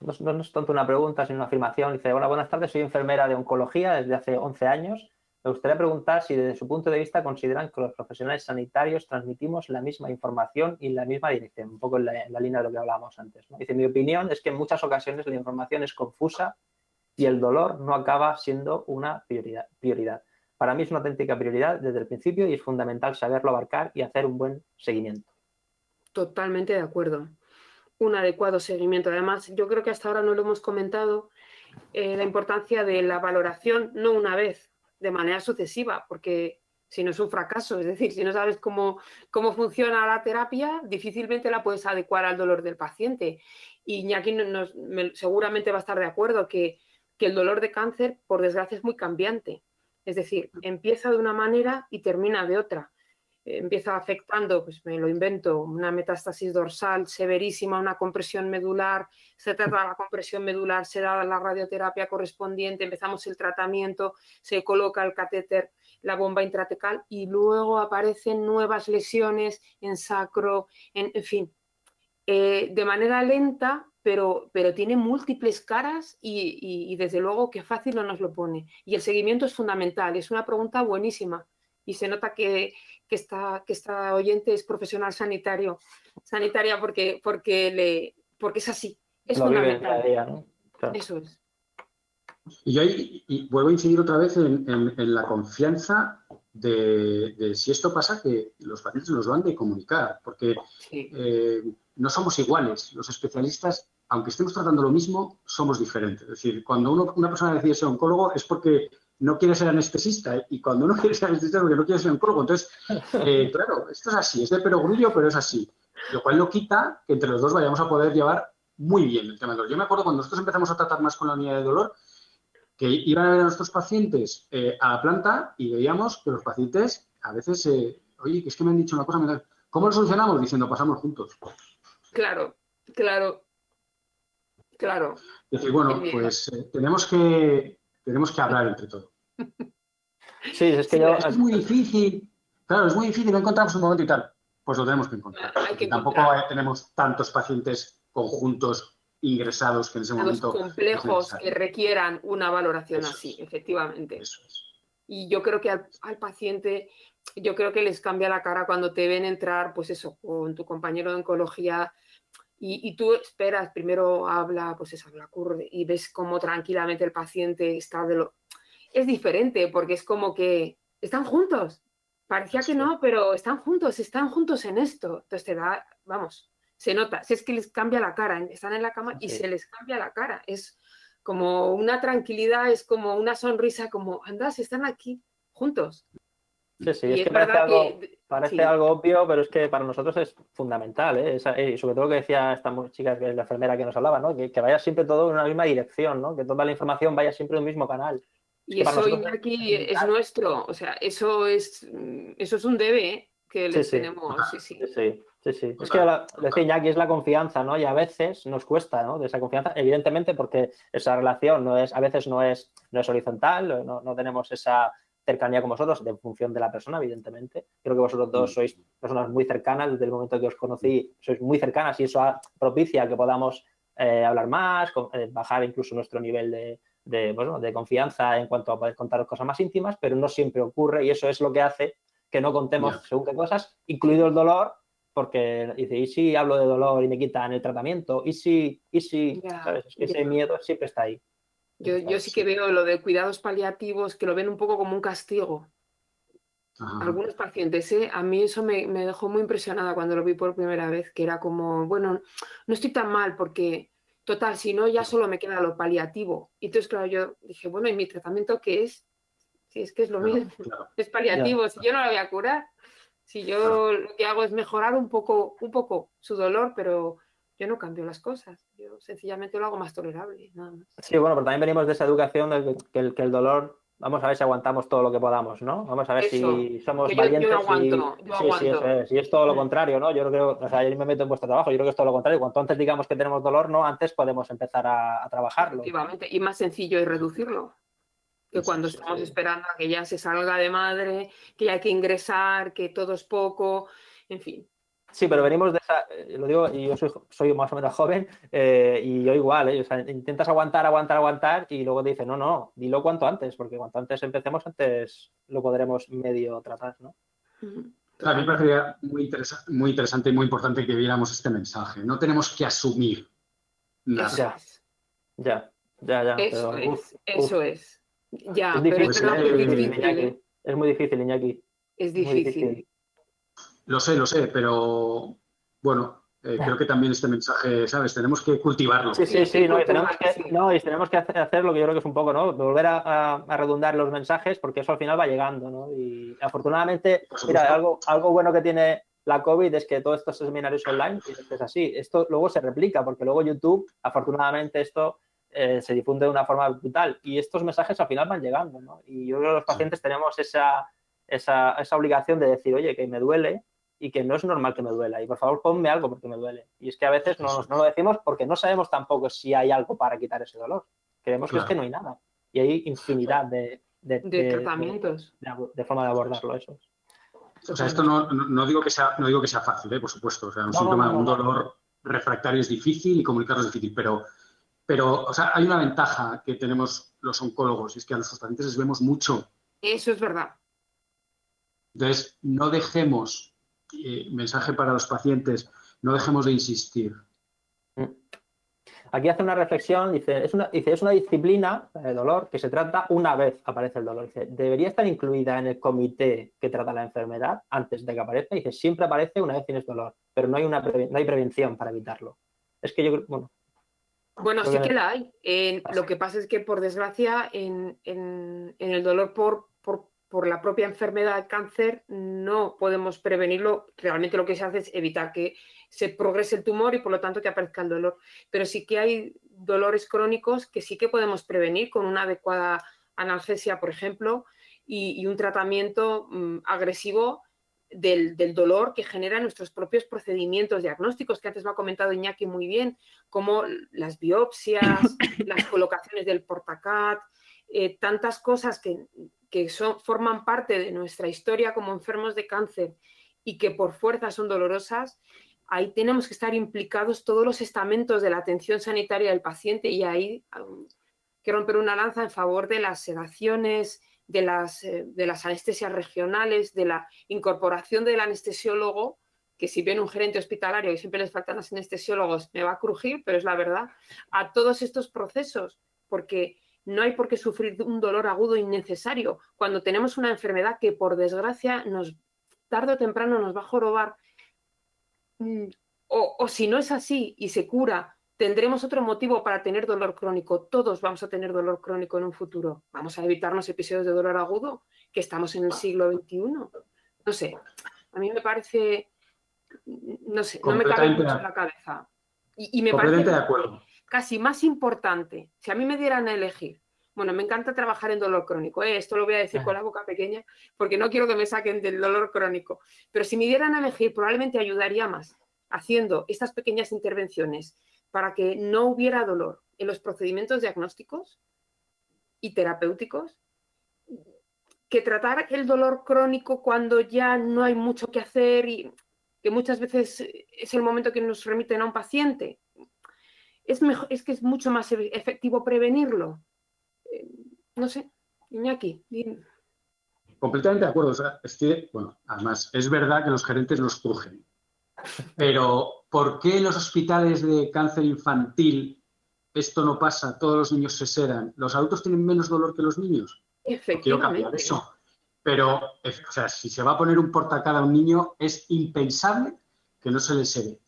no, es tanto una pregunta, sino una afirmación. Dice, hola, buenas tardes, soy enfermera de oncología desde hace 11 años. Me gustaría preguntar si desde su punto de vista consideran que los profesionales sanitarios transmitimos la misma información y la misma dirección, un poco en la, línea de lo que hablábamos antes. Dice, mi opinión es que en muchas ocasiones la información es confusa y el dolor no acaba siendo una prioridad, prioridad. Para mí es una auténtica prioridad desde el principio y es fundamental saberlo abarcar y hacer un buen seguimiento. Totalmente de acuerdo. Un adecuado seguimiento. Además, yo creo que hasta ahora no lo hemos comentado, eh, la importancia de la valoración no una vez, de manera sucesiva, porque si no es un fracaso, es decir, si no sabes cómo, cómo funciona la terapia, difícilmente la puedes adecuar al dolor del paciente. Y Iñaki nos, seguramente va a estar de acuerdo que que el dolor de cáncer, por desgracia, es muy cambiante. Es decir, empieza de una manera y termina de otra. Empieza afectando, pues me lo invento, una metástasis dorsal severísima, una compresión medular, se trata la compresión medular, se da la radioterapia correspondiente, empezamos el tratamiento, se coloca el catéter, la bomba intratecal y luego aparecen nuevas lesiones en sacro, en, fin. Eh, de manera lenta pero, pero tiene múltiples caras y, desde luego que fácil no nos lo pone. Y el seguimiento es fundamental, es una pregunta buenísima. Y se nota que, que, esta, que esta oyente es profesional sanitario, sanitaria porque, porque, le, porque es así, es fundamental. Eso es. Y yo y vuelvo a incidir otra vez en, la confianza de, si esto pasa, que los pacientes nos lo han de comunicar, porque eh, no somos iguales. Los especialistas aunque estemos tratando lo mismo, somos diferentes. Es decir, cuando una persona decide ser oncólogo es porque no quiere ser anestesista y cuando uno [LAUGHS] quiere ser anestesista porque no quiere ser oncólogo. Entonces, eh, [LAUGHS] claro, esto es así, es de perogrullo, pero es así. Lo cual no quita que entre los dos vayamos a poder llevar muy bien el tema del dolor. Yo me acuerdo cuando nosotros empezamos a tratar más con la unidad de dolor, que iban a ver a nuestros pacientes eh, a la planta y veíamos que los pacientes a veces, eh, oye, que es que me han dicho una cosa, ¿cómo lo solucionamos? Diciendo, pasamos juntos. Claro, claro, claro. Es decir, bueno, pues tenemos que tenemos que hablar entre todos. [LAUGHS] Sí, es que yo... Es muy difícil. Claro, es muy difícil, no encontramos un momento y tal. Pues lo tenemos que encontrar. tampoco tenemos tantos pacientes conjuntos ingresados que en ese momento. complejos que requieran una valoración así, efectivamente. Eso es. Y yo creo que al, paciente, yo creo que les cambia la cara cuando te ven entrar, pues eso, con tu compañero de oncología y, tú esperas, primero habla, pues eso, habla y ves cómo tranquilamente el paciente está de lo... Es diferente porque es como que están juntos. Parecía que no, pero están juntos, están juntos en esto. Entonces te da, vamos, se nota. Si es que les cambia la cara, están en la cama y se les cambia la cara. Es como una tranquilidad, es como una sonrisa, como, andas, están aquí juntos. Sí, sí, es, que parece, algo, obvio, pero es que para nosotros es fundamental, ¿eh? y sobre todo lo que decía esta chica, que es la enfermera que nos hablaba, ¿no? Que, vaya siempre todo en una misma dirección, ¿no? Que toda la información vaya siempre en un mismo canal. Y eso, aquí es nuestro, o sea, eso es, eso es un debe ¿eh? que les tenemos, sí, sí. sí. Sí, sí. Es que lo decía Iñaki, es la confianza, ¿no? Y a veces nos cuesta, ¿no? De esa confianza, evidentemente porque esa relación no es, a veces no es, no es horizontal, no, no tenemos esa, cercanía con vosotros, en función de la persona, evidentemente. Creo que vosotros dos mm. sois personas muy cercanas, desde el momento que os conocí, sois muy cercanas y eso propicia que podamos eh, hablar más, eh, bajar incluso nuestro nivel de, de, confianza en cuanto a poder contar cosas más íntimas, pero no siempre ocurre y eso es lo que hace que no contemos según qué cosas, incluido el dolor, porque dice, ¿y si hablo de dolor y me quitan el tratamiento? ¿Y si, y si, ¿sabes? ese miedo siempre está ahí. Yo, sí que veo lo de cuidados paliativos, que lo ven un poco como un castigo. Algunos pacientes, ¿eh? a mí eso me, dejó muy impresionada cuando lo vi por primera vez, que era como, bueno, no estoy tan mal porque, total, si no, ya solo me queda lo paliativo. Y entonces, claro, yo dije, bueno, ¿y mi tratamiento qué es? Si es que es lo mismo, [LAUGHS] es paliativo, si yo no la voy a curar, si yo lo que hago es mejorar un poco, un poco su dolor, pero yo no cambio las cosas, yo sencillamente lo hago más tolerable, nada más. Sí, bueno, pero también venimos de esa educación de que el, que el dolor, vamos a ver si aguantamos todo lo que podamos, ¿no? Vamos a ver si somos valientes. Yo, aguanto, y... sí, sí, es, y es todo lo contrario, ¿no? Yo creo, o sea, yo me meto en vuestro trabajo, yo creo que es todo lo contrario. Cuanto antes digamos que tenemos dolor, ¿no? Antes podemos empezar a, trabajarlo. Efectivamente, y más sencillo es reducirlo que cuando estamos esperando a que ya se salga de madre, que ya hay que ingresar, que todo es poco, en fin. Sí, pero venimos de esa, eh, lo digo, y yo soy, más o menos joven, eh, y yo igual, eh, o sea, intentas aguantar, aguantar, aguantar, y luego te dicen, no, no, dilo cuanto antes, porque cuanto antes empecemos, antes lo podremos medio tratar, ¿no? A mí me parecería muy, muy interesante y muy importante que viéramos este mensaje. No tenemos que asumir nada. Ya, ya, ya. ya eso es, eso es. Ya, es pero es, muy difícil, es muy difícil, Iñaki. Es difícil. Lo sé, lo sé, pero bueno, eh, creo que también este mensaje, ¿sabes? Tenemos que cultivarlo. Sí, sí, sí, no, y tenemos que, no, y tenemos que hacer lo que yo creo que es un poco, ¿no? Volver a, redundar los mensajes porque eso al final va llegando, ¿no? Y afortunadamente, mira, algo, algo bueno que tiene la COVID es que todos estos seminarios online es así. Esto luego se replica porque luego YouTube, afortunadamente, esto eh, se difunde de una forma brutal y estos mensajes al final van llegando, ¿no? Y yo creo que los pacientes tenemos esa, esa, esa obligación de decir, oye, que me duele, y que no es normal que me duela. Y por favor, ponme algo porque me duele. Y es que a veces no, no lo decimos porque no sabemos tampoco si hay algo para quitar ese dolor. Creemos que es que no hay nada. Y hay infinidad de, de, tratamientos. De, forma de abordarlo, eso. O sea, esto no, no, digo, que sea, no digo que sea fácil, ¿eh? por supuesto. O sea, un síntoma, un dolor refractario es difícil y comunicarlo es difícil, pero, pero o sea, hay una ventaja que tenemos los oncólogos y es que a nuestros pacientes les vemos mucho. Eso es verdad. Entonces, no dejemos mensaje para los pacientes, no dejemos de insistir. Aquí hace una reflexión, dice, es una, dice, es una disciplina, de dolor, que se trata una vez aparece el dolor. Dice, debería estar incluida en el comité que trata la enfermedad antes de que aparezca. Dice, siempre aparece una vez tienes dolor, pero no hay, una no hay prevención para evitarlo. Es que yo, bueno, Bueno, sí que la hay. lo que pasa es que, por desgracia, en, el dolor por, por, la propia enfermedad de cáncer no podemos prevenirlo. Realmente lo que se hace es evitar que se progrese el tumor y, por lo tanto, que aparezca el dolor. Pero sí que hay dolores crónicos que sí que podemos prevenir con una adecuada analgesia, por ejemplo, y, un tratamiento mm, agresivo del, dolor que generan nuestros propios procedimientos diagnósticos, que antes lo ha comentado Iñaki muy bien, como las biopsias, las colocaciones del portacat, eh, tantas cosas que, son, forman parte de nuestra historia como enfermos de cáncer y que por fuerza son dolorosas, ahí tenemos que estar implicados todos los estamentos de la atención sanitaria del paciente y ahí um, que romper una lanza en favor de las sedaciones, de las, eh, de las anestesias regionales, de la incorporación del anestesiólogo, que si viene un gerente hospitalario y siempre les faltan los anestesiólogos, me va a crujir, pero es la verdad, a todos estos procesos, porque no hay por qué sufrir un dolor agudo innecesario cuando tenemos una enfermedad que por desgracia nos tarde o temprano nos va a jorobar. Mm, o, o si no es así y se cura tendremos otro motivo para tener dolor crónico. Todos vamos a tener dolor crónico en un futuro. Vamos a evitarnos episodios de dolor agudo, que estamos en el siglo XXI. No sé, a mí me parece, no sé, no me cabe mucho en la cabeza. Y, me parece casi más importante, si a mí me dieran a elegir, bueno, me encanta trabajar en dolor crónico, ¿eh? esto lo voy a decir con la boca pequeña, porque no quiero que me saquen del dolor crónico, pero si me dieran a elegir, probablemente ayudaría más haciendo estas pequeñas intervenciones para que no hubiera dolor en los procedimientos diagnósticos y terapéuticos, que tratar el dolor crónico cuando ya no hay mucho que hacer y que muchas veces es el momento que nos remiten a un paciente. Es, mejor, es que es mucho más efectivo prevenirlo. Eh, no sé, Iñaki. Completamente de acuerdo. es que, bueno, además, es verdad que los gerentes nos crujen. Pero, ¿por qué en los hospitales de cáncer infantil esto no pasa? Todos los niños se sedan. ¿Los adultos tienen menos dolor que los niños? Quiero cambiar eso. Pero, o sea, si se va a poner un portacada a un niño, es impensable que no se le sede.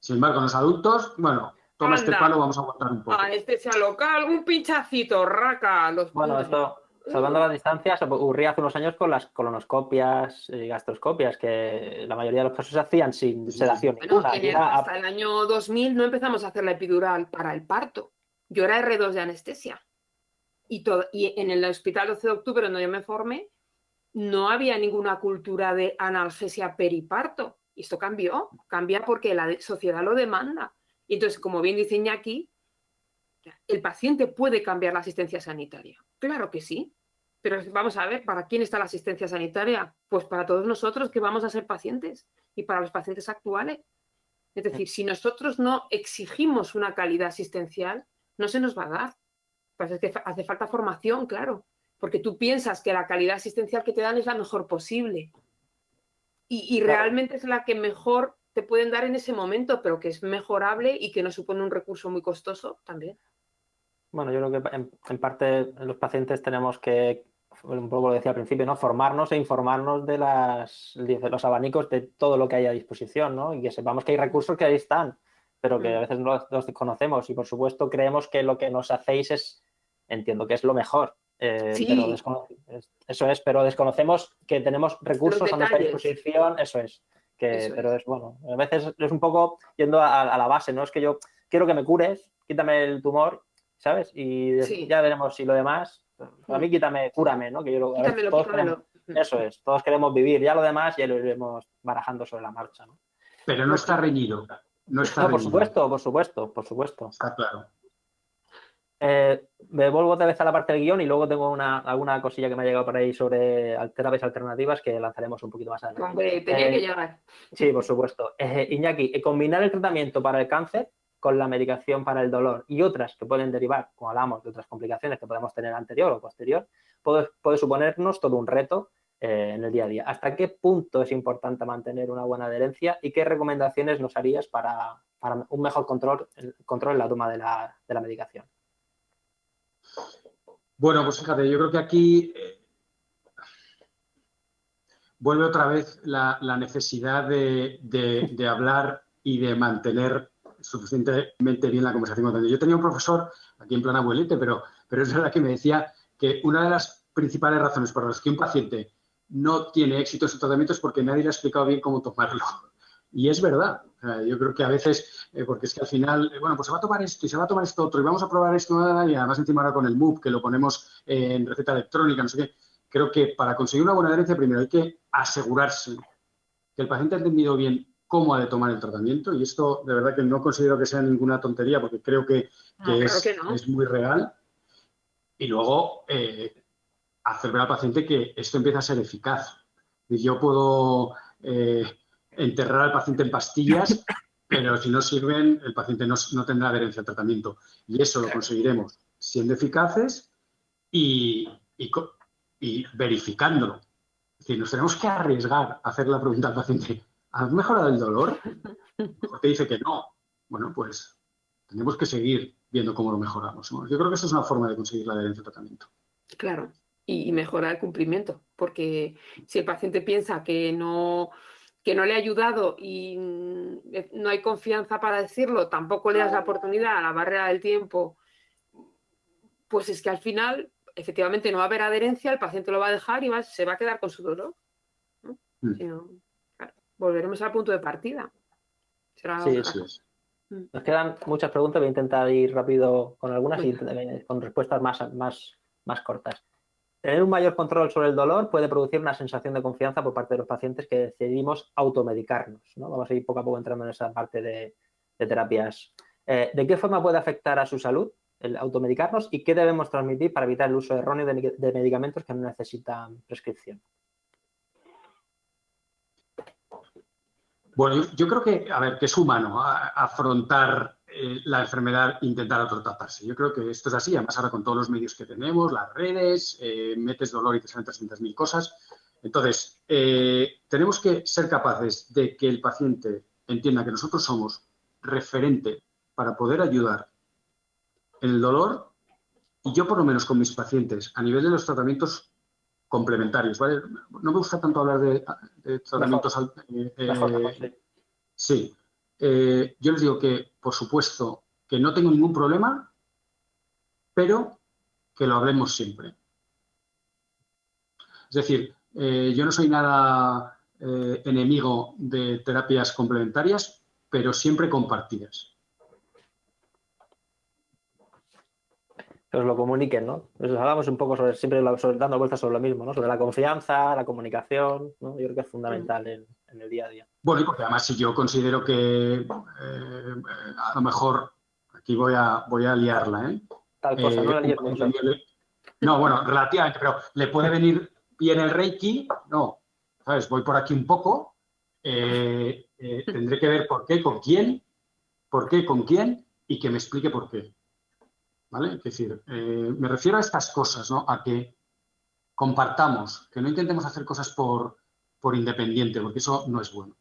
Sin embargo, en los adultos, bueno, toma este palo, vamos a aguantar un poco. Anestesia local, un pinchacito, raca. Los bueno, esto, Salvando las distancias, ocurría hace unos años con las colonoscopias y gastroscopias, que la mayoría de los casos se hacían sin sedación. hasta el año 2000 no empezamos a hacer la epidural para el parto. Yo era R2 de anestesia. Y, todo, y en el hospital 12 de octubre, donde yo me formé, no había ninguna cultura de analgesia periparto. Y esto cambió. Cambia porque la sociedad lo demanda. Y entonces, como bien dice Iñaki, el paciente puede cambiar la asistencia sanitaria. Claro que sí. Pero vamos a ver, ¿para quién está la asistencia sanitaria? Pues para todos nosotros que vamos a ser pacientes y para los pacientes actuales. Es decir, si nosotros no exigimos una calidad asistencial, no se nos va a dar. Pues es que hace falta formación, claro, porque tú piensas que la calidad asistencial que te dan es la mejor posible. Y, y realmente es la que mejor te pueden dar en ese momento, pero que es mejorable y que no supone un recurso muy costoso también. Bueno, yo creo que en, parte los pacientes tenemos que, un poco lo decía al principio, ¿no? Formarnos e informarnos de, las, de los abanicos de todo lo que hay a disposición, ¿no? Y que sepamos que hay recursos que ahí están, pero que a veces no los, desconocemos. Y por supuesto creemos que lo que nos hacéis es, entiendo que es lo mejor. Eh, sí. eso es, pero desconocemos que tenemos recursos a nuestra disposición, eso es. Que, pero es. bueno, a veces es un poco yendo a, a, la base, ¿no? Es que yo quiero que me cures, quítame el tumor ¿sabes? Y ya veremos si lo demás, a mí quítame, cúrame, ¿no? Que yo todos eso es, todos queremos vivir, ya lo demás ya lo iremos barajando sobre la marcha, ¿no? Pero no está reñido. No está por supuesto, por supuesto, por supuesto. Está claro. Eh, me vuelvo otra vez a la parte del guion y luego tengo una, alguna cosilla que me ha llegado por ahí sobre terapias alternativas que lanzaremos un poquito más adelante. Que eh, llegar. Sí, por supuesto. Eh, Iñaki, combinar el tratamiento para el cáncer con la medicación para el dolor y otras que pueden derivar, como hablamos, de otras complicaciones que podemos tener anterior o posterior, puede, puede suponernos todo un reto en el día a día. ¿Hasta qué punto es importante mantener una buena adherencia y qué recomendaciones nos harías para, un mejor control, control en la toma de la, medicación? Bueno, pues fíjate, yo creo que aquí eh, vuelve otra vez la, necesidad de, hablar y de mantener suficientemente bien la conversación con Yo tenía un profesor, aquí en plan abuelete, pero, pero es verdad que me decía que una de las principales razones por las que un paciente no tiene éxito en su tratamiento es porque nadie le ha explicado bien cómo tomarlo. Y es verdad. yo creo que a veces, eh, porque es que al final, eh, bueno, pues se va a tomar esto y se va a tomar esto otro y vamos a probar esto y además encima ahora con el MOOC que lo ponemos en receta electrónica, no sé qué. Creo que para conseguir una buena adherencia primero hay que asegurarse que el paciente ha entendido bien cómo ha de tomar el tratamiento y esto de verdad que no considero que sea ninguna tontería porque creo que, es, muy real. Y luego eh, hacer ver al paciente que esto empieza a ser eficaz. Y yo puedo enterrar al paciente en pastillas, [LAUGHS] pero si no sirven, el paciente no, tendrá adherencia al tratamiento. Y eso lo conseguiremos siendo eficaces y, y, verificándolo. Es decir, nos tenemos que arriesgar a hacer la pregunta al paciente, ¿has mejorado el dolor? Porque dice que no. Bueno, pues tenemos que seguir viendo cómo lo mejoramos. Yo creo que esa es una forma de conseguir la adherencia al tratamiento. Claro, y mejorar el cumplimiento, porque si el paciente piensa que no, que no le ha ayudado y mm, eh, no hay confianza para decirlo, tampoco le das la oportunidad a la barrera del tiempo, pues es que al final efectivamente no va a haber adherencia, el paciente lo va a dejar y se va a quedar con su dolor. Mm. volveremos al punto de partida. sí, sí. Mm. Nos quedan muchas preguntas, voy a intentar ir rápido con algunas y con respuestas más, más, más cortas. Tener un mayor control sobre el dolor puede producir una sensación de confianza por parte de los pacientes que decidimos automedicarnos. ¿no? Vamos a ir poco a poco entrando en esa parte de, terapias. Eh, ¿De qué forma puede afectar a su salud el automedicarnos y qué debemos transmitir para evitar el uso erróneo de, medicamentos que no necesitan prescripción? Bueno, yo, creo que, a ver, que es humano afrontar eh, la enfermedad intentar autotratarse. Yo creo que esto es así, además ahora con todos los medios que tenemos, las redes, eh, metes dolor y te salen 300.000 cosas. Entonces, eh, tenemos que ser capaces de que el paciente entienda que nosotros somos referente para poder ayudar en el dolor y yo por lo menos con mis pacientes a nivel de los tratamientos complementarios, ¿vale? No me gusta tanto hablar de, tratamientos... sí, eh, yo les digo que, por supuesto, que no tengo ningún problema, pero que lo hablemos siempre. Es decir, eh, yo no soy nada eh, enemigo de terapias complementarias, pero siempre compartidas. Que os lo comuniquen, ¿no? Pues hablamos un poco sobre, siempre dando vueltas sobre lo mismo, ¿no? Sobre la confianza, la comunicación, ¿no? Yo creo que es fundamental en, en el día a día. Bueno, y porque además si yo considero que eh, a lo mejor aquí voy a, voy a liarla, ¿eh? Tal cosa, no eh, No, bueno, relativamente, pero ¿le puede venir bien el Reiki? No, ¿sabes? Voy por aquí un poco, eh, tendré que ver por qué, con quién, por qué, con quién y que me explique por qué. ¿Vale? Es decir, me refiero a estas cosas, ¿no? A que compartamos, que no intentemos hacer cosas por, por independiente, porque eso no es bueno.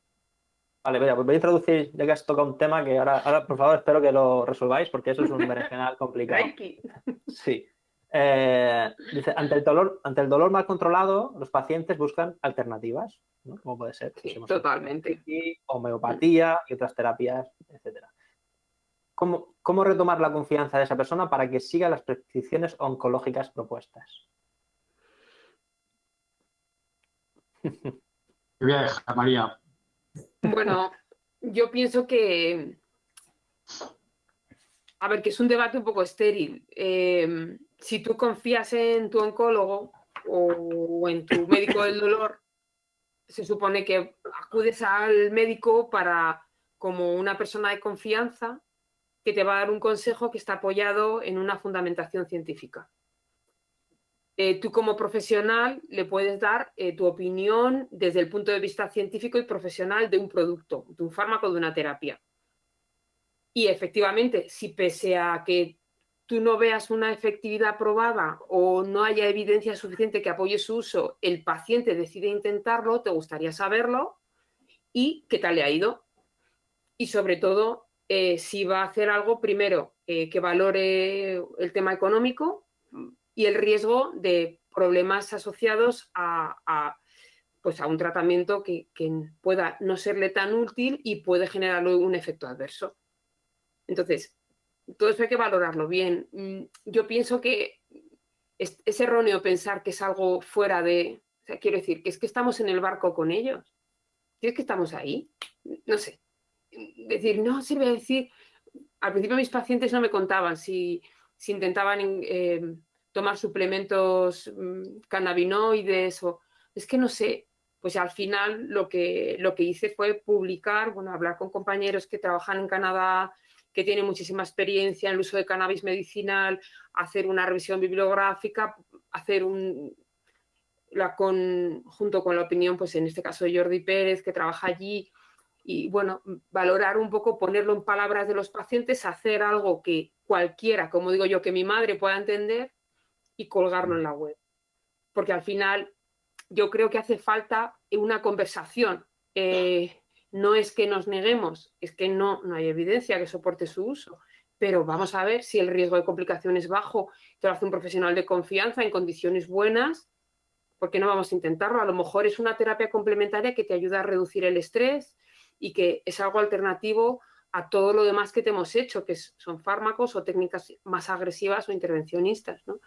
Vale, pues voy a introducir, ya que has tocado un tema que ahora, ahora por favor, espero que lo resolváis, porque eso es un berenjenal complicado. Sí. Eh, dice, ante el, dolor, ante el dolor mal controlado, los pacientes buscan alternativas, ¿no? Como puede ser. Sí, totalmente. Homeopatía y otras terapias, etcétera. ¿Cómo, ¿Cómo retomar la confianza de esa persona para que siga las prescripciones oncológicas propuestas? [LAUGHS] voy a dejar, María. Bueno, yo pienso que, a ver, que es un debate un poco estéril. Eh, si tú confías en tu oncólogo o en tu médico del dolor, se supone que acudes al médico para, como una persona de confianza, que te va a dar un consejo que está apoyado en una fundamentación científica. Eh, tú como profesional le puedes dar eh, tu opinión desde el punto de vista científico y profesional de un producto, de un fármaco, de una terapia. Y efectivamente, si pese a que tú no veas una efectividad probada o no haya evidencia suficiente que apoye su uso, el paciente decide intentarlo, te gustaría saberlo y qué tal le ha ido. Y sobre todo, eh, si va a hacer algo, primero, que valore el tema económico, y el riesgo de problemas asociados a, pues a un tratamiento que, pueda no serle tan útil y puede generarle un efecto adverso. Entonces, todo eso hay que valorarlo bien. Mm, yo pienso que es, erróneo pensar que es algo fuera de, quiero decir, que es que estamos en el barco con ellos. es que estamos ahí. No sé. Decir, no sirve decir, al principio mis pacientes no me contaban si, intentaban eh, tomar suplementos mm, cannabinoides o, es que no sé, pues al final lo que, lo que hice fue publicar, bueno, hablar con compañeros que trabajan en Canadá, que tienen muchísima experiencia en el uso de cannabis medicinal, hacer una revisión bibliográfica, hacer un, la con, junto con la opinión, pues en este caso de Jordi Pérez, que trabaja allí, y bueno, valorar un poco, ponerlo en palabras de los pacientes, hacer algo que cualquiera, como digo yo, que mi madre pueda entender y colgarlo en la web. Porque al final yo creo que hace falta una conversación. Eh, no es que nos neguemos, es que no, no hay evidencia que soporte su uso. Pero vamos a ver si el riesgo de complicación es bajo, te lo hace un profesional de confianza en condiciones buenas, ¿por qué no vamos a intentarlo? A lo mejor es una terapia complementaria que te ayuda a reducir el estrés y que es algo alternativo a todo lo demás que te hemos hecho, que son fármacos o técnicas más agresivas o intervencionistas. ¿no?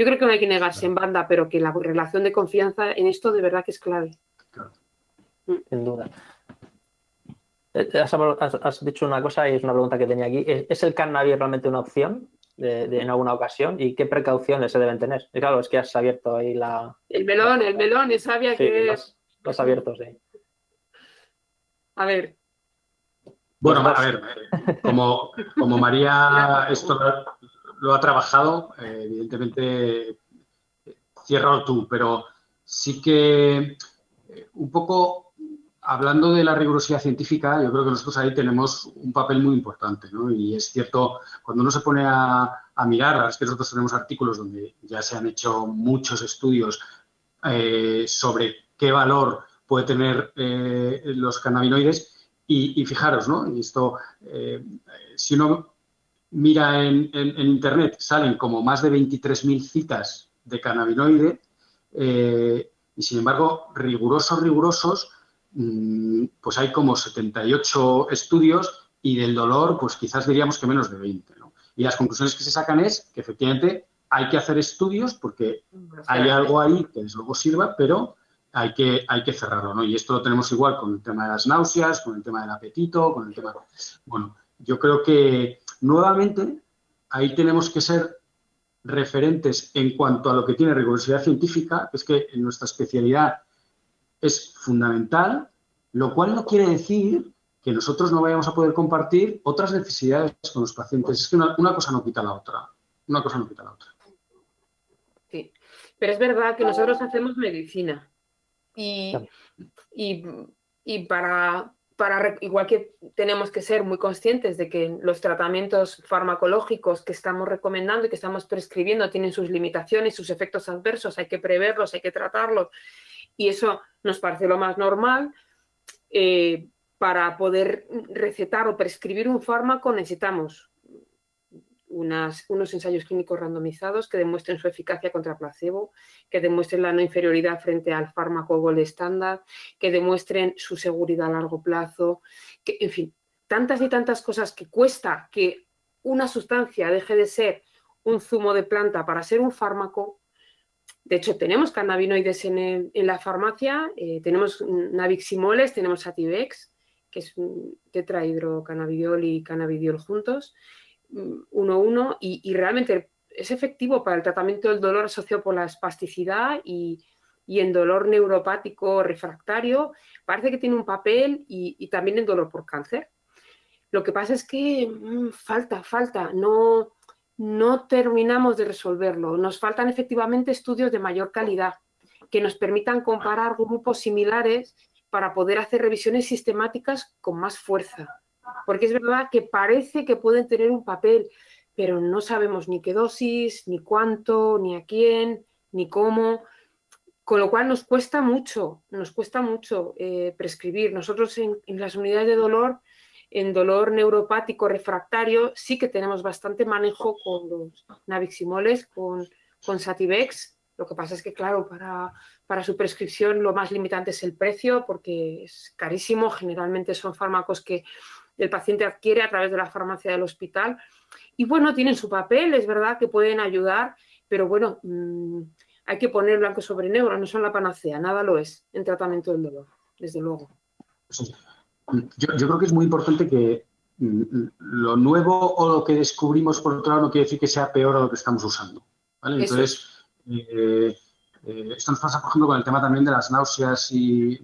Yo creo que no hay que negarse en banda, pero que la relación de confianza en esto de verdad que es clave. Mm. Sin duda. Eh, has, dicho una cosa y es una pregunta que tenía aquí. ¿Es, el cannabis realmente una opción en alguna ocasión? ¿Y qué precauciones se deben tener? claro, es que has abierto ahí la... El melón, el melón, es sabia que es... Los abiertos, sí. A ver. Bueno, a ver, como, como María [LAUGHS] esto lo ha trabajado, eh, evidentemente, cierra tú, pero sí que eh, un poco hablando de la rigurosidad científica, yo creo que nosotros ahí tenemos un papel muy importante, ¿no? Y es cierto, cuando uno se pone a, mirar, es que nosotros tenemos artículos donde ya se han hecho muchos estudios eh, sobre qué valor puede tener los cannabinoides, y, fijaros, ¿no? Y esto, si uno mira en, Internet, salen como más de 23.000 citas de cannabinoide eh, y, sin embargo, rigurosos, rigurosos, mm, pues hay como 78 estudios y del dolor, pues quizás diríamos que menos de 20. Y las conclusiones que se sacan es que efectivamente hay que hacer estudios porque hay algo ahí que desde luego sirva, pero hay que, hay que cerrarlo, ¿no? Y esto lo tenemos igual con el tema de las náuseas, con el tema del apetito, con el tema... Bueno, yo creo que nuevamente ahí tenemos que ser referentes en cuanto a lo que tiene rigurosidad científica, que es que en nuestra especialidad es fundamental, lo cual no quiere decir que nosotros no vayamos a poder compartir otras necesidades con los pacientes. Es que una, cosa no quita la otra. Una cosa no quita la otra. Sí, pero es verdad que nosotros hacemos medicina y, y para igual que tenemos que ser muy conscientes de que los tratamientos farmacológicos que estamos recomendando y que estamos prescribiendo tienen sus limitaciones, sus efectos adversos, hay que preverlos, hay que tratarlos y eso nos parece lo más normal. Eh, para poder recetar o prescribir un fármaco necesitamos unos ensayos clínicos randomizados que demuestren su eficacia contra placebo, que demuestren la no inferioridad frente al fármaco gol estándar, que demuestren su seguridad a largo plazo, que, en fin, tantas y tantas cosas que cuesta que una sustancia deje de ser un zumo de planta para ser un fármaco. De hecho, tenemos cannabinoides en, la farmacia, eh, tenemos naviximoles, tenemos Ativex, que es un y cannabidiol juntos, 1-1 y, y, realmente es efectivo para el tratamiento del dolor asociado por la espasticidad y, en dolor neuropático refractario. Parece que tiene un papel y, también en dolor por cáncer. Lo que pasa es que mm, falta, falta, no, no terminamos de resolverlo. Nos faltan efectivamente estudios de mayor calidad que nos permitan comparar grupos similares para poder hacer revisiones sistemáticas con más fuerza porque es verdad que parece que pueden tener un papel, pero no sabemos ni qué dosis, ni cuánto, ni a quién, ni cómo, con lo cual nos cuesta mucho, nos cuesta mucho eh, prescribir. Nosotros en, las unidades de dolor, en dolor neuropático refractario, sí que tenemos bastante manejo con los naviximoles, con, con Sativex. Lo que pasa es que, claro, para, para su prescripción lo más limitante es el precio, porque es carísimo. Generalmente son fármacos que el paciente adquiere a través de la farmacia del hospital. Y bueno, tienen su papel, es verdad que pueden ayudar, pero bueno, mm, hay que poner blanco sobre negro, no son la panacea, nada lo es en tratamiento del dolor, desde luego. Yo, creo que es muy importante que mm, lo nuevo o lo que descubrimos por otro lado no quiere decir que sea peor a lo que estamos usando. Entonces, eh, eh, esto nos pasa, por ejemplo, con el tema también de las náuseas y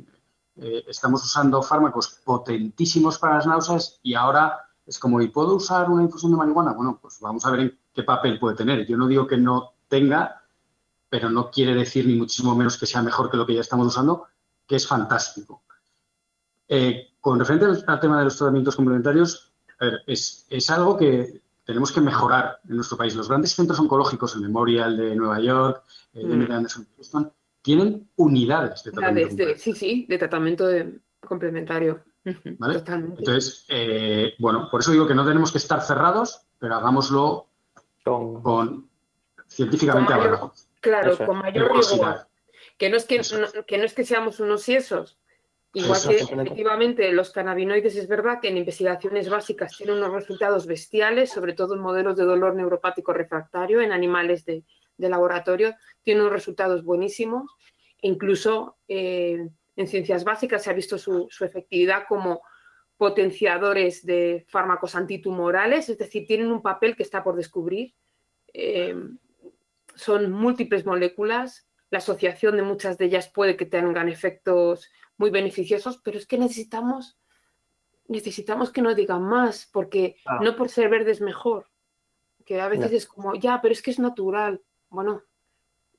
eh, estamos usando fármacos potentísimos para las náuseas y ahora es como, ¿y puedo usar una infusión de marihuana? Bueno, pues vamos a ver en qué papel puede tener. Yo no digo que no tenga, pero no quiere decir ni muchísimo menos que sea mejor que lo que ya estamos usando, que es fantástico. Eh, con referente al, tema de los tratamientos complementarios, es, es, algo que tenemos que mejorar en nuestro país. Los grandes centros oncológicos, el Memorial de Nueva York, el de Anderson tienen unidades de tratamiento. sí, sí, de tratamiento complementario. Entonces, eh, bueno, por eso digo que no tenemos que estar cerrados, pero hagámoslo con, científicamente hablando. Claro, con mayor rigor. Que no, es que, no, es que seamos unos esos. Igual que efectivamente los cannabinoides es verdad que en investigaciones básicas tienen unos resultados bestiales, sobre todo en modelos de dolor neuropático refractario en animales de, laboratorio, tienen unos resultados buenísimos. E incluso eh, en ciencias básicas se ha visto su, efectividad como potenciadores de fármacos antitumorales, es decir, tienen un papel que está por descubrir. Eh, son múltiples moléculas, la asociación de muchas de ellas puede que tengan efectos muy beneficiosos, pero es que necesitamos, necesitamos que nos digan más, porque no por ser verde es mejor, que a veces es como, ya, pero es que es natural. Bueno,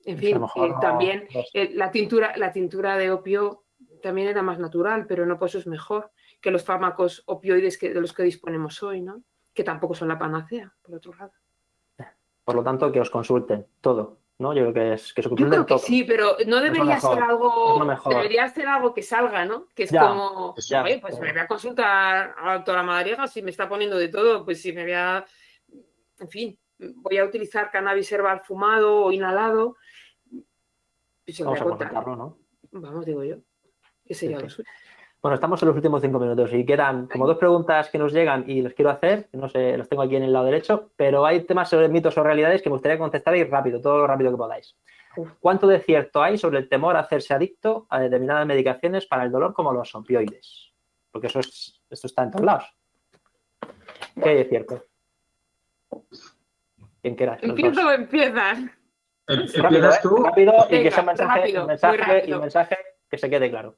en fin, eh, también eh, la, tintura, la tintura de opio también era más natural, pero no por eso es mejor que los fármacos opioides que, de los que disponemos hoy, ¿no? Que tampoco son la panacea, por otro lado. Por lo tanto, que os consulten todo, ¿no? Yo creo que es que se Yo creo que sí, pero no debería ser algo, debería ser algo que salga, ¿no? Que es como, oye, pues me voy a consultar a la doctora Madariaga si me está poniendo de todo, pues si me voy a, en fin, voy a utilizar cannabis herbal fumado o inhalado. Vamos a, a ¿no? Vamos, digo yo. Bueno, estamos en los últimos cinco minutos y quedan como dos preguntas que nos llegan y les quiero hacer, no sé, los tengo aquí en el lado derecho, pero hay temas sobre mitos o realidades que me gustaría contestar y rápido, todo lo rápido que podáis. ¿Cuánto de cierto hay sobre el temor a hacerse adicto a determinadas medicaciones para el dolor como los opioides? Porque eso es, esto está en todos lados. ¿Qué hay de cierto? ¿Quién quiera? Empiezo o empiezas. Empiezas tú. Rápido, y que sea mensaje, mensaje, y mensaje que se quede claro.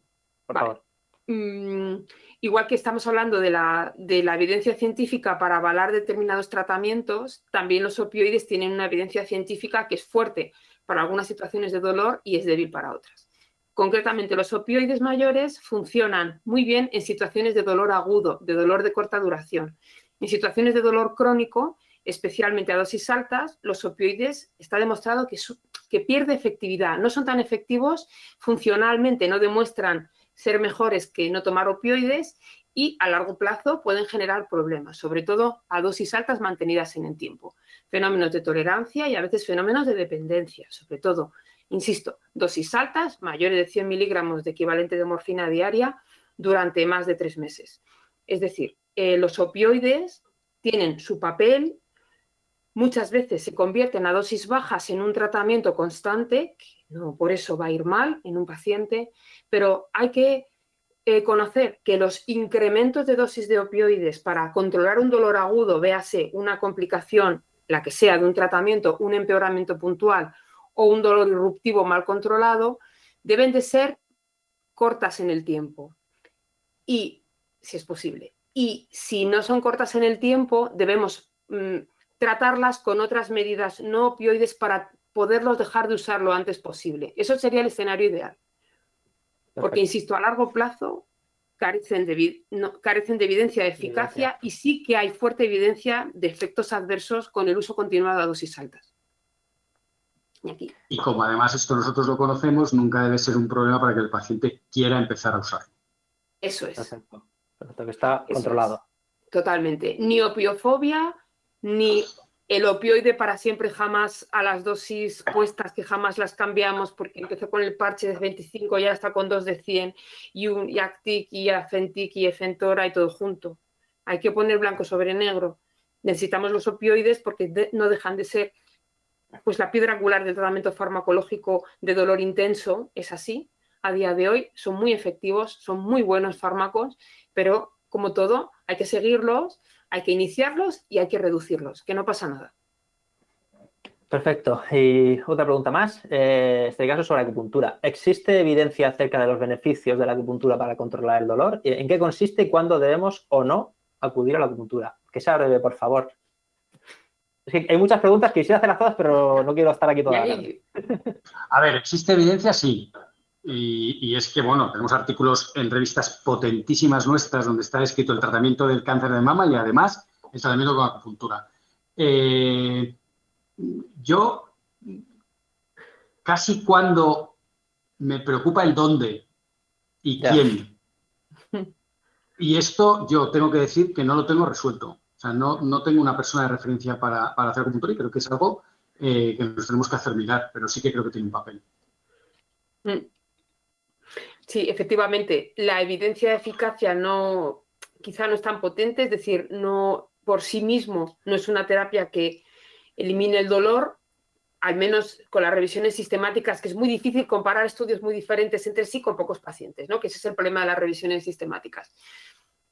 Mm, igual que estamos hablando de la, evidencia científica para avalar determinados tratamientos, también los opioides tienen una evidencia científica que es fuerte para algunas situaciones de dolor y es débil para otras. Concretamente, los opioides mayores funcionan muy bien en situaciones de dolor agudo, de dolor de corta duración. En situaciones de dolor crónico, especialmente a dosis altas, los opioides está demostrado que, que pierde efectividad. No son tan efectivos funcionalmente, no demuestran ser mejores que no tomar opioides y a largo plazo pueden generar problemas, sobre todo a dosis altas mantenidas en el tiempo. Fenómenos de tolerancia y a veces fenómenos de dependencia, sobre todo, insisto, dosis altas, mayores de 100 miligramos de equivalente de morfina diaria durante más de tres meses. Es decir, eh, los opioides tienen su papel muchas veces se convierten a dosis bajas en un tratamiento constante, no por eso va a ir mal en un paciente, pero hay que eh, conocer que los incrementos de dosis de opioides para controlar un dolor agudo, véase una complicación, la que sea, de un tratamiento, un empeoramiento puntual o un dolor irruptivo mal controlado, deben de ser cortas en el tiempo. Y, si es posible, y si no son cortas en el tiempo, debemos mm, tratarlas con otras medidas no opioides para poderlos dejar de usar lo antes posible. Eso sería el escenario ideal. Porque, insisto, a largo plazo carecen de, carecen de evidencia de eficacia y sí que hay fuerte evidencia de efectos adversos con el uso continuado a dosis altas. Y, y como además esto nosotros lo conocemos, nunca debe ser un problema para que el paciente quiera empezar a usarlo. Eso es. Perfecto. Perfecto, que está controlado. Totalmente. Ni opiofobia, ni el opioide para siempre jamás a las dosis puestas que jamás las cambiamos porque empezó con el parche de 25 y ya está con dos de 100 y un Yactic y Afentic y Efentora y todo junto. hay que poner blanco sobre negro. Necesitamos los opioides porque no dejan de ser pues la piedra angular del tratamiento farmacológico de dolor intenso, es así. A día de hoy son muy efectivos, son muy buenos fármacos, pero como todo, hay que seguirlos, hay que iniciarlos y hay que reducirlos, que no pasa nada. Perfecto. Y otra pregunta más, eh, este caso sobre acupuntura. ¿Existe evidencia acerca de los beneficios de la acupuntura para controlar el dolor? ¿En qué consiste y cuándo debemos o no acudir a la acupuntura? Que sea breve, por favor. hay muchas preguntas que quisiera hacerlas todas, pero no quiero estar aquí toda la [LAUGHS] A ver, ¿existe evidencia? Sí. Y, es que, bueno, tenemos artículos en revistas potentísimas nuestras donde está escrito el tratamiento del cáncer de mama y además el tratamiento con acupuntura. Eh, yo casi cuando me preocupa el dónde y quién. [LAUGHS] Y esto yo tengo que decir que no lo tengo resuelto. O sea, no, no tengo una persona de referencia para, para hacer acupuntura y creo que es algo eh, que nos tenemos que hacer mirar, pero sí que creo que tiene un papel. Mm. Sí, efectivamente, la evidencia de eficacia no, quizá no es tan potente, es decir, no por sí mismo no es una terapia que elimine el dolor, al menos con las revisiones sistemáticas, que es muy difícil comparar estudios muy diferentes entre sí con pocos pacientes, ¿no? que ese es el problema de las revisiones sistemáticas.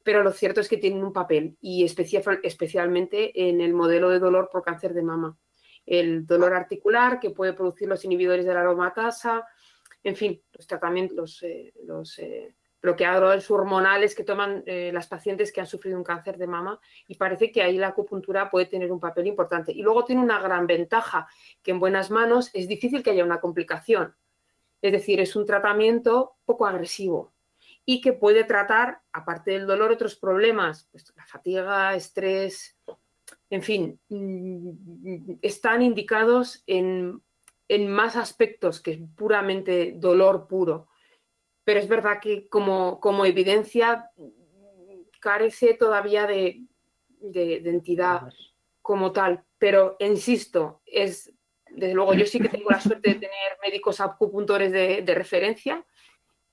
Pero lo cierto es que tienen un papel y especialmente en el modelo de dolor por cáncer de mama. El dolor articular que puede producir los inhibidores de la aromatasa, en fin, los tratamientos, los, eh, los eh, bloqueadores hormonales que toman eh, las pacientes que han sufrido un cáncer de mama y parece que ahí la acupuntura puede tener un papel importante. Y luego tiene una gran ventaja, que en buenas manos es difícil que haya una complicación. Es decir, es un tratamiento poco agresivo y que puede tratar, aparte del dolor, otros problemas, pues, la fatiga, estrés, en fin, mm, están indicados en, en más aspectos que puramente dolor puro. Pero es verdad que como, como evidencia carece todavía de, entidad como tal. Pero insisto, es desde luego yo sí que tengo la suerte de tener médicos acupuntores de, de referencia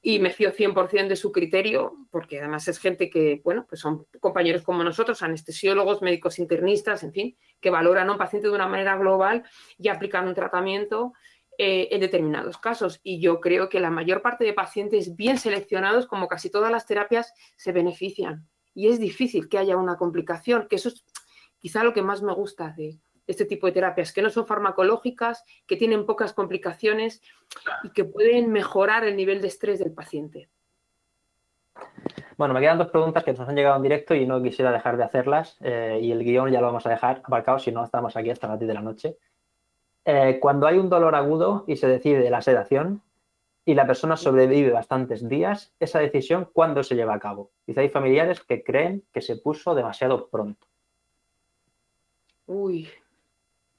y me fío 100% de su criterio, porque además es gente que, bueno, pues son compañeros como nosotros, anestesiólogos, médicos internistas, en fin, que valoran a un paciente de una manera global y aplican un tratamiento eh, en determinados casos. Y yo creo que la mayor parte de pacientes bien seleccionados, como casi todas las terapias, se benefician. Y es difícil que haya una complicación, que eso es quizá lo que más me gusta de este tipo de terapias, que no son farmacológicas, que tienen pocas complicaciones y que pueden mejorar el nivel de estrés del paciente. Bueno, me quedan dos preguntas que nos han llegado en directo y no quisiera dejar de hacerlas. Eh, y el guion ya lo vamos a dejar aparcado, si no estamos aquí hasta las 10 de la noche. Eh, cuando hay un dolor agudo y se decide la sedación y la persona sobrevive bastantes días, esa decisión, ¿cuándo se lleva a cabo? Dice, hay familiares que creen que se puso demasiado pronto. Uy,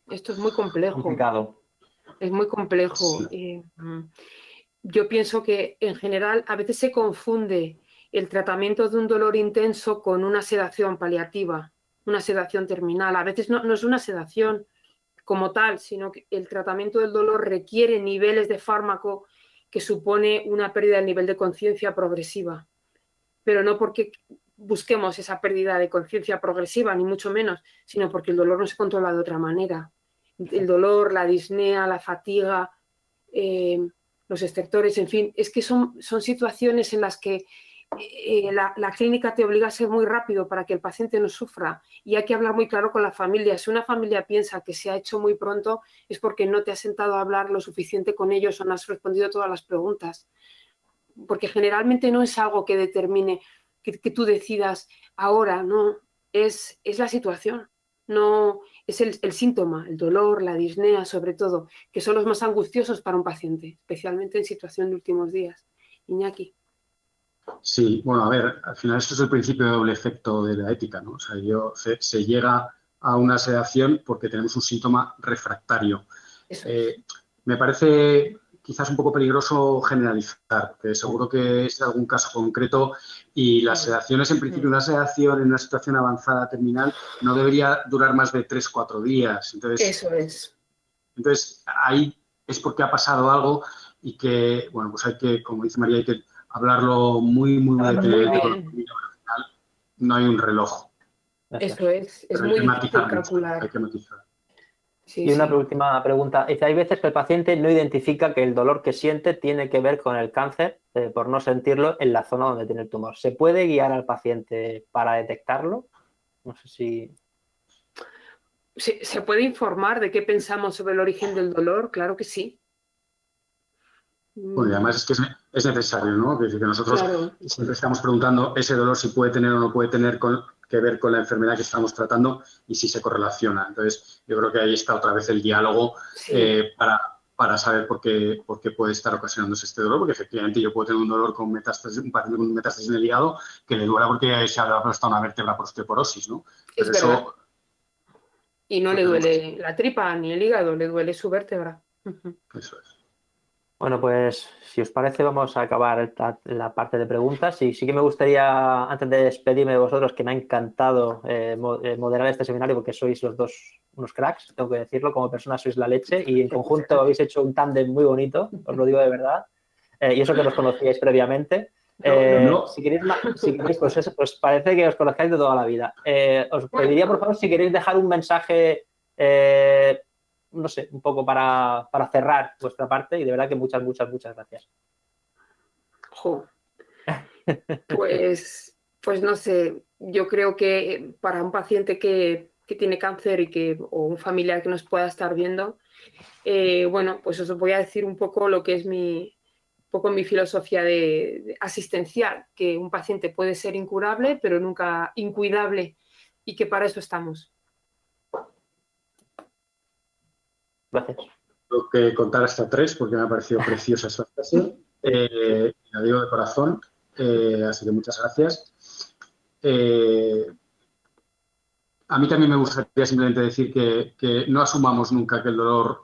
esto es muy complejo. Complicado. Es muy complejo. Eh, yo pienso que en general a veces se confunde el tratamiento de un dolor intenso con una sedación paliativa, una sedación terminal. A veces no es una sedación, como tal, sino que el tratamiento del dolor requiere niveles de fármaco que supone una pérdida del nivel de conciencia progresiva. Pero no porque busquemos esa pérdida de conciencia progresiva, ni mucho menos, sino porque el dolor no se controla de otra manera. El dolor, la disnea, la fatiga, eh, los estertores, en fin, es que son, son situaciones en las que eh, la, clínica te obliga a ser muy rápido para que el paciente no sufra y hay que hablar muy claro con la familia. Si una familia piensa que se ha hecho muy pronto es porque no te has sentado a hablar lo suficiente con ellos o no has respondido todas las preguntas. Porque generalmente no es algo que determine que, tú decidas ahora, no, es, es la situación. No es el, el síntoma, el dolor, la disnea, sobre todo, que son los más angustiosos para un paciente, especialmente en situación de últimos días. Iñaki. Sí, bueno, a ver, al final esto es el principio de doble efecto de la ética, ¿no? O sea, yo, se, llega a una sedación porque tenemos un síntoma refractario. Eh, me parece quizás un poco peligroso generalizar, que seguro que es algún caso concreto y las sedaciones, en principio, una sedación en una situación avanzada terminal no debería durar más de 3-4 días. Entonces, Eso es. Entonces, ahí es porque ha pasado algo y que, bueno, pues hay que, como dice María, hay que hablarlo muy, muy, muy no hay un reloj. Eso es, es muy difícil calcular. Hay que matizar. Y una última pregunta. Dice, hay veces que el paciente no identifica que el dolor que siente tiene que ver con el cáncer eh, por no sentirlo en la zona donde tiene el tumor. ¿Se puede guiar al paciente para detectarlo? No sé si... ¿Se, puede informar de qué pensamos sobre el origen del dolor? Claro que sí. Bueno, y además es que es, necesario, ¿no? Que, que nosotros siempre estamos preguntando ese dolor si puede tener o no puede tener que ver con la enfermedad que estamos tratando y si se correlaciona. Entonces, yo creo que ahí está otra vez el diálogo eh, para, saber por qué, por qué puede estar ocasionándose este dolor, porque efectivamente yo puedo tener un dolor con metástasis, un metástasis en el hígado que le duela porque se ha aplastar una vértebra por osteoporosis, ¿no? eso, y no le duele la tripa ni el hígado, le duele su vértebra. Eso es. Bueno, pues si os parece vamos a acabar la, parte de preguntas y sí que me gustaría, antes de despedirme de vosotros, que me ha encantado eh, eh, moderar este seminario porque sois los dos unos cracks, tengo que decirlo, como personas sois la leche y en conjunto [LAUGHS] habéis hecho un tándem muy bonito, os lo digo de verdad, eh, y eso que nos conocíais previamente. Si queréis, pues, pues, parece que os conozcáis de toda la vida. os pediría, por favor, si queréis dejar un mensaje no sé, un poco para, cerrar vuestra parte y de verdad que muchas, muchas, muchas gracias. Pues, pues no sé, yo creo que para un paciente que, tiene cáncer y que, o un familiar que nos pueda estar viendo, eh, bueno, pues os voy a decir un poco lo que es mi, poco mi filosofía de, asistencial, que un paciente puede ser incurable, pero nunca incuidable, y que para eso estamos. Gracias. Tengo que contar hasta tres porque me ha parecido [LAUGHS] preciosa esa frase. Eh, la digo de corazón, eh, así que muchas gracias. Eh, a mí también me gustaría simplemente decir que, no asumamos nunca que el dolor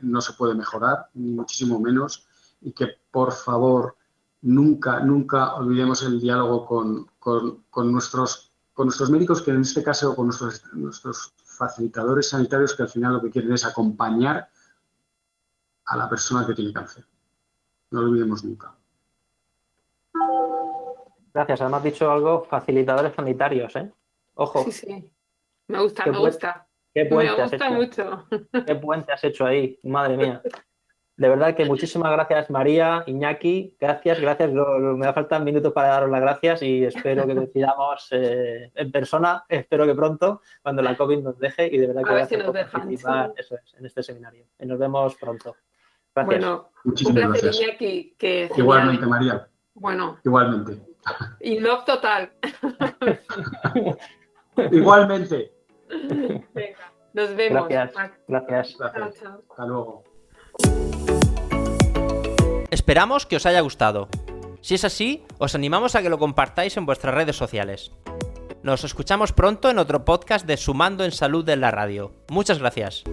no se puede mejorar, ni muchísimo menos, y que por favor nunca, nunca olvidemos el diálogo con, nuestros, con nuestros médicos, que en este caso con nuestros, nuestros facilitadores sanitarios que al final lo que quieren es acompañar a la persona que tiene cáncer. No lo olvidemos nunca. Gracias. Además, dicho algo, facilitadores sanitarios, ¿eh? Ojo. Sí, sí. Me gusta, me gusta. Qué puente me gusta mucho. Qué puente has hecho ahí, madre mía. [LAUGHS] De verdad que muchísimas gracias María, Iñaki, gracias, gracias. me da falta minutos para daros las gracias y espero que [LAUGHS] decidamos eh, en persona, espero que pronto, cuando la COVID nos deje y de verdad que gracias por participar eso es, en este seminario. Y nos vemos pronto. Gracias. Bueno, muchísimas gracias. Iñaki, que Igualmente, María. Bueno. Igualmente. Y no total. [LAUGHS] Igualmente. Venga, nos vemos. Gracias. Gracias. Hasta luego. Esperamos que os haya gustado. Si es así, os animamos a que lo compartáis en vuestras redes sociales. Nos escuchamos pronto en otro podcast de Sumando en Salud de la Radio. Muchas gracias.